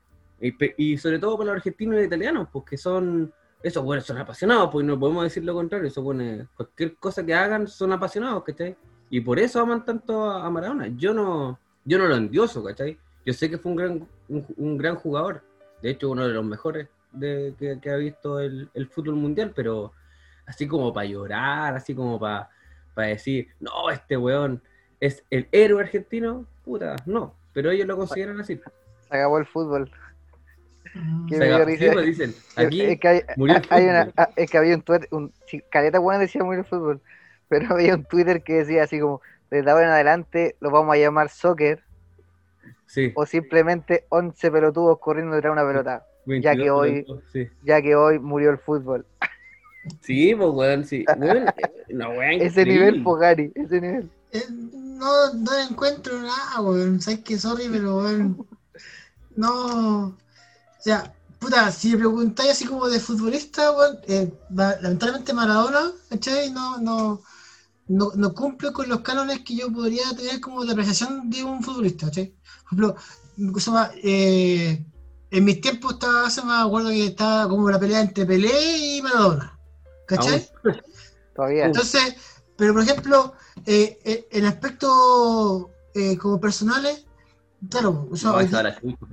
Y, sobre todo para los argentinos y italianos, porque son, esos buenos son apasionados, pues no podemos decir lo contrario, esos buenos, cualquier cosa que hagan son apasionados, ¿cachai? Y por eso aman tanto a, a Maradona. Yo no, yo no lo endioso, ¿cachai? Yo sé que fue un gran, un, un gran jugador, de hecho uno de los mejores de, que, que ha visto el, el fútbol mundial, pero así como para llorar, así como para decir, no, este weón es el héroe argentino, puta, no, pero ellos lo consideran así. Se acabó el fútbol. Que Se acabó- sí, pues, dicen, aquí es que hay- murió el hay una- ah, es que había un Twitter, un, caleta buena decía murió el fútbol, pero había un Twitter que decía así como, desde ahora en adelante lo vamos a llamar soccer Sí. o simplemente 11 pelotudos corriendo detrás de una pelota, ya que 22 hoy, sí. ya que hoy murió el fútbol. Sí, pues weón, sí. Weón, una weá Ese increíble. nivel, Pogari, ese nivel. Eh, no, no encuentro nada, weón. Sabes que sorry, pero weón. No. O sea, puta, si me preguntáis así como de futbolista, weón, eh, la- lamentablemente Maradona, ¿cachai? No, no, no, no cumple con los cánones que yo podría tener como de apreciación de un futbolista, ¿cachai? Por ejemplo, se llama, eh, en mis tiempos estaba, se me acuerdo que estaba como la pelea entre Pelé y Maradona, ¿cachai? Todavía. Entonces, Pero, por ejemplo, eh, eh, en aspectos eh, como personales, claro, o sea, No, es la chucha,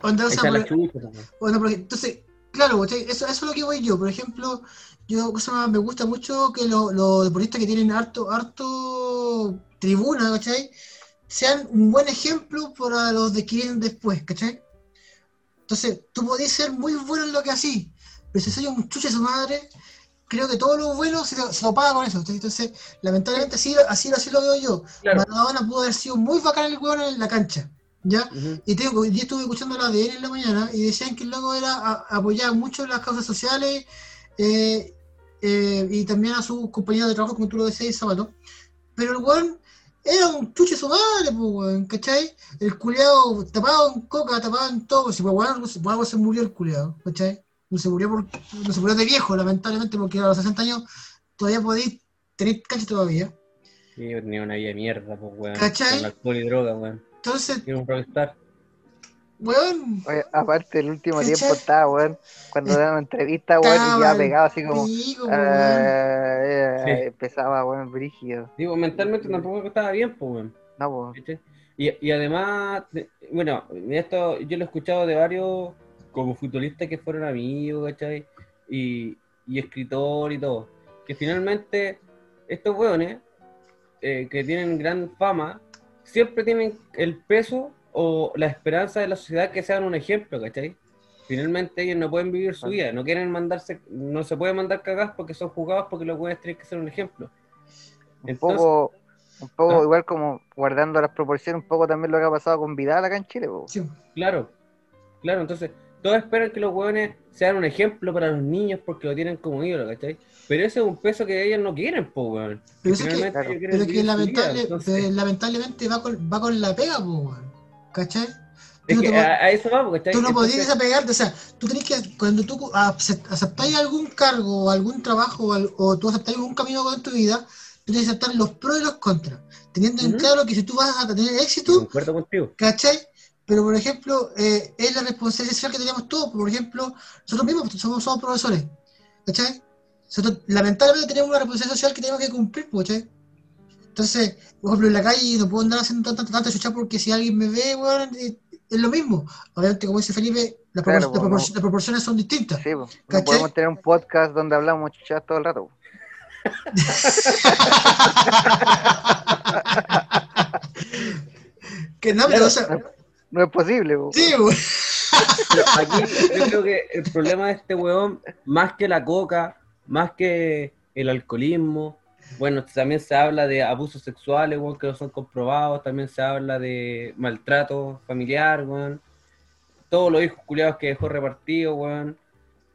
onda, o sea, la por- chucha, po. bueno, porque, entonces, claro, ¿cachai? eso, eso es lo que voy yo. Por ejemplo, yo o sea, me gusta mucho que lo- los deportistas que tienen harto, harto tribuna, ¿cachai? Sean un buen ejemplo para los de que vienen después, ¿cachai? Entonces, tú podés ser muy bueno en lo que así, pero si soy un chuche de su madre, creo que todo lo bueno se lo, se lo paga con eso. Entonces, lamentablemente así, así, así lo veo yo. Maradona pudo haber sido muy bacán el hueón en la cancha. ¿Ya? Y te digo, hoy día estuve escuchando la de él en la mañana y decían que el loco era a- apoyaba mucho las causas sociales eh, eh, y también a sus compañeros de trabajo, como tú lo decías, Sabato. Pero el weón era un chuche su madre, pues, weón, ¿cachai? El culiado tapado en coca, tapado en todo. Si por algo se murió el culiado, ¿cachai? No se murió por, no se murió de viejo, lamentablemente, porque a los 60 años todavía podéis tener cancha todavía. Sí, yo tenía una vida de mierda, pues, weón. ¿Cachai? Con alcohol y droga, weón. Entonces, Quiero un rockstar. weón. Oye, aparte, el último ¿Cachai? tiempo estaba, weón, cuando daban una entrevista, weón, y ya pegado así como. pico, weón. eh, Sí. Empezaba, weón, brígido. Digo, mentalmente tampoco estaba bien, pues, weón. No, weón. ¿Cachai? Y, y además, de- bueno, esto yo lo he escuchado de varios como futbolistas que fueron amigos, ¿cachai? Y, y escritor y todo. Que finalmente estos weones eh, que tienen gran fama siempre tienen el peso o la esperanza de la sociedad que sean un ejemplo, ¿cachai? Finalmente ellos no pueden vivir su vida, no quieren mandarse, no se pueden mandar cagadas porque son jugados porque los weones tienen que ser un ejemplo. Un Entonces- poco, un poco Ah. igual como guardando las proporciones, un poco también lo que ha pasado con Vidal acá en Chile, po. Claro, claro, entonces todos esperan que los hueones sean un ejemplo para los niños porque lo tienen como ídolo, ¿cachai? Pero ese es un peso que ellos no quieren, po, weón. Pero que, pero lamentable- vida, entonces- pero lamentablemente va con, va con la pega, po, weón. ¿Cachai? Es no que a, a eso vamos, ¿cachai? Tú no Entonces- podrías o sea, tú tenés que, cuando tú acep- aceptáis algún cargo o algún trabajo o, tú aceptáis algún camino en tu vida, tú tienes que aceptar los pros y los contras, teniendo en claro que si tú vas a tener éxito, contigo. ¿cachai? Pero, por ejemplo, eh, es la responsabilidad social que tenemos todos. Por ejemplo, nosotros mismos somos, somos profesores, ¿cachai? Nosotros, lamentablemente, tenemos una responsabilidad social que tenemos que cumplir, pues, ¿cachai? Entonces, por ejemplo, en la calle no puedo andar haciendo tanta, tanta chucha porque si alguien me ve, weón, eh, es lo mismo. Obviamente, como dice Felipe, las, Claro, propor- pues, las proporciones son distintas. Sí, po. No podemos tener un podcast donde hablamos chuchadas todo el rato. Que no, pero, o sea, no, es posible, po. sí, weón. Pero aquí yo creo que el problema de este weón, más que la coca, más que el alcoholismo, bueno, también se habla de abusos sexuales, weón, que no son comprobados, también se habla de maltrato familiar, weón, todos los hijos culiados que dejó repartido, weón.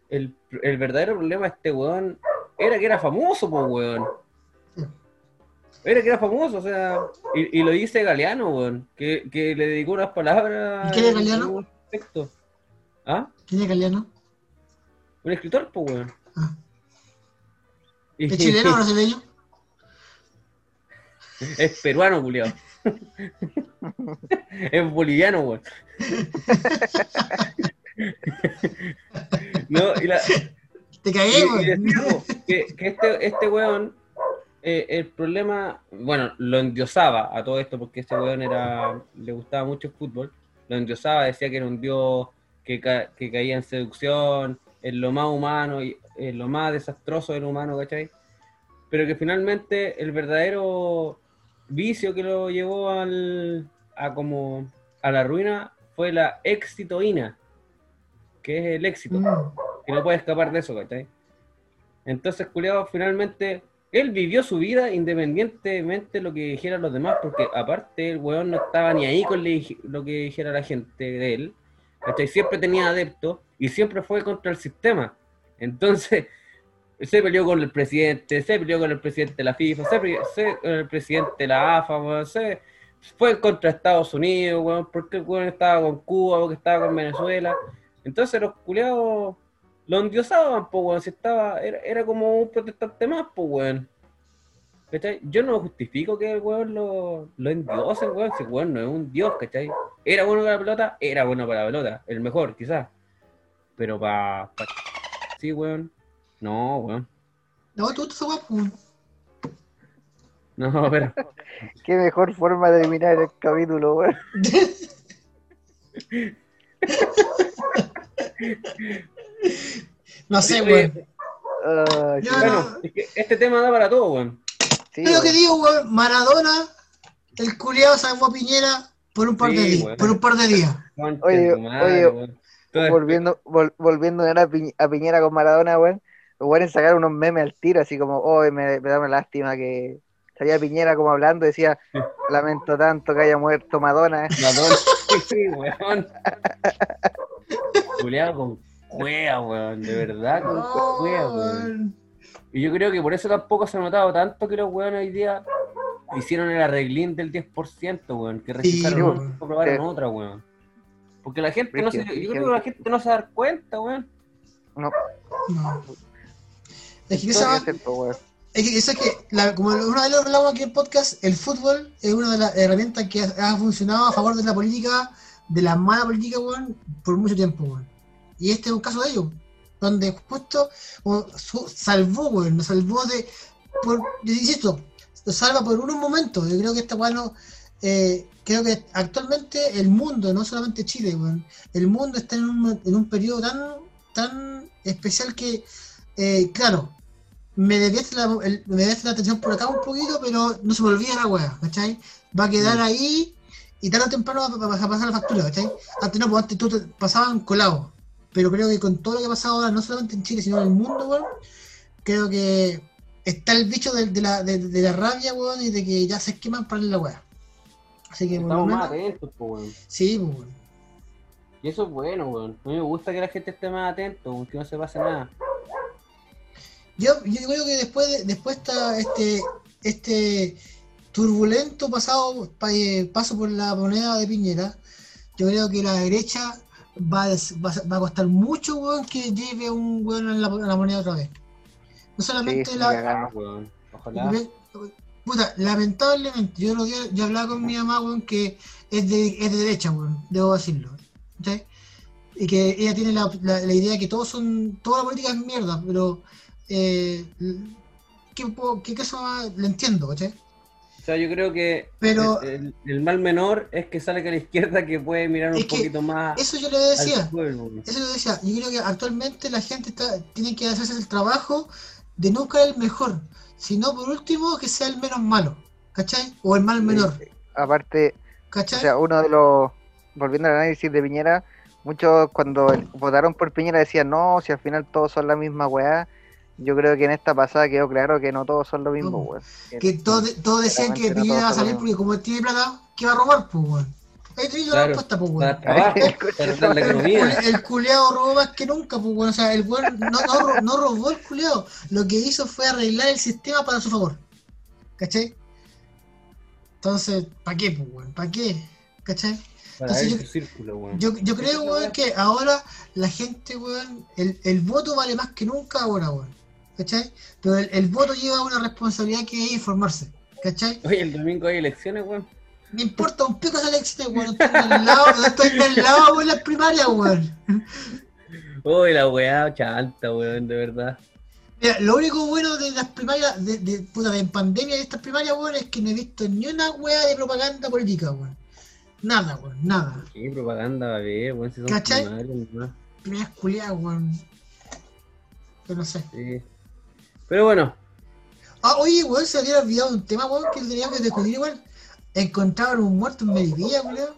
El, el verdadero problema de este weón era que era famoso, pues, weón. Era que era famoso, o sea, y, y lo dice Galeano, weón, que, que le dedicó unas palabras. ¿Y quién es Galeano? aspecto. ¿Ah? ¿Quién es Galeano? Un escritor, pues, weón. Ah. ¿Es chileno o brasileño? Es peruano, culiao. es boliviano, weón. no, y la, Te cagué, weón. que, que este, este weón, eh, el problema, bueno, lo endiosaba a todo esto porque este weón era, le gustaba mucho el fútbol, lo endiosaba, decía que era un dios que, ca- que caía en seducción, en lo más humano y en lo más desastroso del humano, ¿cachai? Pero que finalmente el verdadero vicio que lo llevó al, a como a la ruina fue la exitoína, que es el éxito que no puede escapar de eso, ¿cachai? Entonces, culiado, finalmente, él vivió su vida independientemente de lo que dijeran los demás, porque aparte el weón no estaba ni ahí con lo que dijera la gente de él. Siempre tenía adeptos y siempre fue contra el sistema. Entonces, se peleó con el presidente, se peleó con el presidente de la FIFA, se peleó con el presidente de la AFA, se fue contra Estados Unidos, weón, porque el weón estaba con Cuba, porque estaba con Venezuela. Entonces los culiados lo endiosaban, pues, weón. Si estaba, era, era como un protestante más, pues, weón. ¿Cachai? Yo no justifico que el weón lo, lo endiosen, weón. Si el weón no es un dios, ¿cachai? Era bueno para la pelota, era bueno para la pelota. El mejor, quizás. Pero para. sí, weón. No, weón. No, tú estás guapo, weón. No, pero. Qué mejor forma de terminar el capítulo, weón. No sé, weón. Bueno, no- es que este tema da para todo, weón. sí, lo que digo, weón. Maradona, el culiado salvó a Piñera por un par de días. Por un par de días. Oye, madre, volviendo, vol- volviendo a, Pi- a Piñera con Maradona, weón. Los weones sacaron unos memes al tiro, así como, oh, me, me da una lástima que salía Piñera como hablando, decía, lamento tanto que haya muerto Madonna. Madonna, sí, weón. Juliado con cuea, weón. De verdad, con No, cuea, weón. Y yo creo que por eso tampoco se ha notado tanto que los weones hoy día hicieron el arreglín del 10%, weón. Que rechazaron Sí, una weón. y aprobaron Sí. otra, weón. Porque la gente no se, yo creo que la gente no se da cuenta, weón. No, No. Es que no esa, es cierto, weón. es que, eso es que la- como una vez lo hablamos aquí en el podcast, el fútbol es una de las herramientas que ha, ha funcionado a favor de la política, de la mala política, weón, por mucho tiempo, weón. Y este es un caso de ello, donde justo su- salvó, weón, nos salvó de, por, insisto, lo salva por unos momentos. Yo creo que esta weón, no- eh, creo que actualmente el mundo, no solamente Chile, weón, el mundo está en un, en un periodo tan, tan especial que, eh, claro, me desviaste la, el- me desviaste la atención por acá un poquito, pero no se me olvida la weá, ¿cachai? Va a quedar ahí y tarde o temprano va a pasar la factura, ¿cachai? Antes no, pues antes tú te pasaban colado. Pero creo que con todo lo que ha pasado ahora, no solamente en Chile, sino en el mundo, weón, creo que está el bicho de, de la, de, de la rabia, weón, y de que ya se queman para la weá. Así que Estamos más atentos, pues, weón. sí, pues, weón. Y eso es bueno, weón. A mí me gusta que la gente esté más atento, weón, que no se pase nada. Yo, yo creo que después de, después está este este turbulento pasado pa- eh, paso por la moneda de Piñera, yo creo que la derecha va a, va a- costar mucho weón, que lleve un weón a la, moneda otra vez. No solamente Sí, la, cagando. weón. Ojalá. Puta, lamentablemente, yo, lo yo hablaba con mi mamá, weón, que es de, es de derecha, weón, debo decirlo. ¿cachai? Y que ella tiene la, la- la idea de que todos son, toda la política es mierda, pero eh, ¿qué, puedo- qué más? Le entiendo, ¿cachai? O sea, yo creo que Pero- el, el- el mal menor es que sale a la izquierda que puede mirar un que poquito más Eso yo le decía. Eso yo decía, yo creo que actualmente la gente está, tiene que hacerse el trabajo de no caer el mejor, sino por último que sea el menos malo, ¿cachai? O el mal menor, Aparte, ¿cachai? o sea, uno de los, volviendo al análisis de Piñera, muchos cuando votaron por Piñera decían, no, si al final todos son la misma weá. Yo creo que en esta pasada quedó claro que no todos son lo mismo, weón. que todos, todos decían que claramente no Piñera va a salir porque como tiene plata, ¿qué va a robar, pues, weón? Ahí te digo la respuesta, pues, weón. El, culeado robó más que nunca, pues, weón. O sea, el weón no, no, no robó el culeado. Lo que hizo fue arreglar el sistema para su favor. ¿Cachai? Entonces, ¿para qué, pues, weón? ¿Para qué? ¿Cachai? Entonces, yo- su círculo, weón. Yo, yo creo, weón, que ahora la gente, weón, el, el voto vale más que nunca ahora, weón. ¿Cachai? Pero el, el voto lleva una responsabilidad que es informarse. ¿Cachai? Oye, el domingo hay elecciones, weón. Me importa un pico esa elección, weón. Estoy del lado, estoy del lado, weón, las primarias, weón. Uy, la weá chanta, weón, de verdad. Mira, lo único bueno de las primarias, de, de, puta, de primarias de estas primarias, weón, es que no he visto ni una weá de propaganda política, weón. Nada, weón, nada. Qué propaganda va a haber, weón, si son ¿Cachai? primarias, nomás. Primarias culiadas, weón. Yo no sé. Sí. Pero bueno, Ah, oye, weón, se había olvidado un tema, weón, que teníamos que discutir igual. Encontraron un muerto en Melipilla, weón.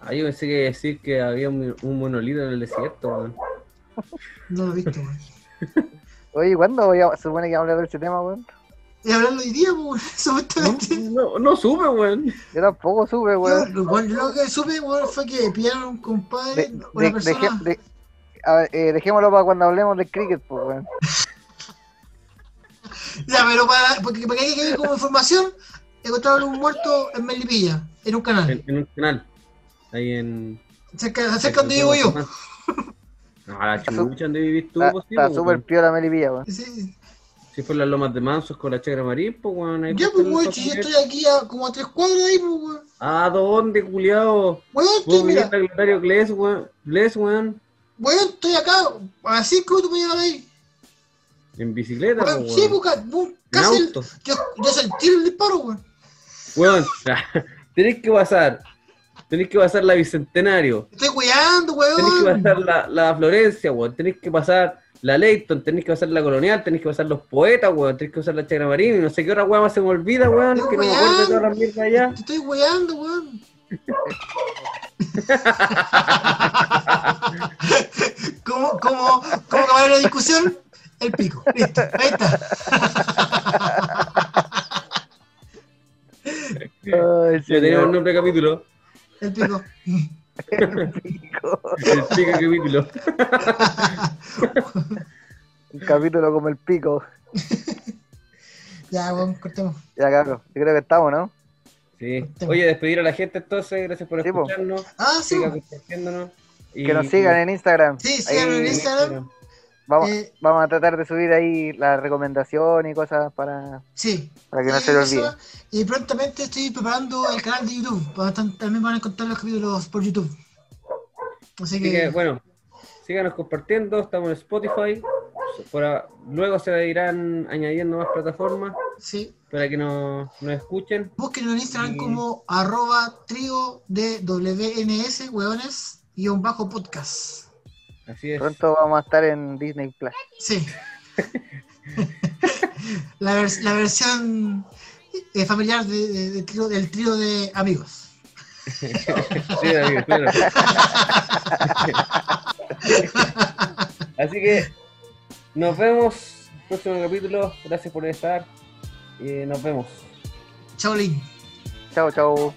ahí yo pensé que iba a decir que había un, un monolito en el desierto, weón. No lo he visto, weón. Oye, ¿cuándo voy a- se supone que vamos a hablar de ese tema, weón? Y hablarlo hoy día, weón, supuestamente. No, no supe, weón. Yo tampoco supe, weón. lo, weón, yo lo que supe, weón, fue que pillaron a un compadre, De- una de- persona. deje- de- a ver, eh, dejémoslo para cuando hablemos del cricket, pues, weón. Ya, pero para, porque, para que haya que ver como información, encontraron un muerto en Melipilla, en un canal. En, en un canal. Ahí en. Cerca, cerca donde vivo yo. No, la chucha, donde vivís tú, Está, pues, sí, está súper piola Melipilla, weón. Sí. Si fue las lomas de Mansos con la Chegra Marín, pues, weón. Ya, pues, weón, si yo estoy aquí a, como a tres cuadros de ahí, pues, weón. ¿A dónde, culiao? Weón, estoy, mira, al Glotario Gles, weón. Gles, weón. Weón, estoy acá, a cinco minutos para llegar ahí. En bicicleta, Weón, sí, weón. busca, bu- En casi el- yo, yo sentí el disparo, weón. Weón, tenés que pasar. Tenés que pasar la Bicentenario. Estoy weando, Tenés que weón. pasar la, la Florencia, weón. Tenés que pasar la Leighton, tenés que pasar la Colonial, tenés que pasar los poetas, weón. Tenés que pasar la Chagra Marín y no sé qué otra weón más se me olvida, weón. Que no me acuerdo de todas las mierdas allá. Te estoy weando, weón. ¿Cómo, cómo, cómo acabar la discusión? El pico. Listo. Ahí está. Ay, Ya tenemos el nombre de capítulo. El pico. El pico capítulo. Un capítulo como el pico. Ya, weón, cortemos. Ya, cabrón. Yo creo que estamos, ¿no? Sí. Oye, despedir a la gente entonces, gracias por Sí, escucharnos. Ah, sí, Sigan. Y- Que nos sigan en Instagram. Sí, síganos en Instagram. Vamos, Eh, vamos a tratar de subir ahí la recomendación y cosas para, Sí. para que no se le eso. olvide. Y prontamente estoy preparando el canal de YouTube. También van a encontrar los capítulos por YouTube. Así Así que, que, bueno, síganos compartiendo, estamos en Spotify. Por a- luego se irán añadiendo más plataformas sí. Para que nos, nos escuchen. Búsquenlo en Instagram Y- como arroba trío de WNS, hueones, guion bajo podcast. Así es. Pronto vamos a estar en Disney Plus. Sí. la, vers- la versión eh, familiar de- de- de trío- del trío de amigos. Sí, David, claro. Así que nos vemos en el próximo capítulo. Gracias por estar. Y nos vemos. Chao, Lin. Chao, chao.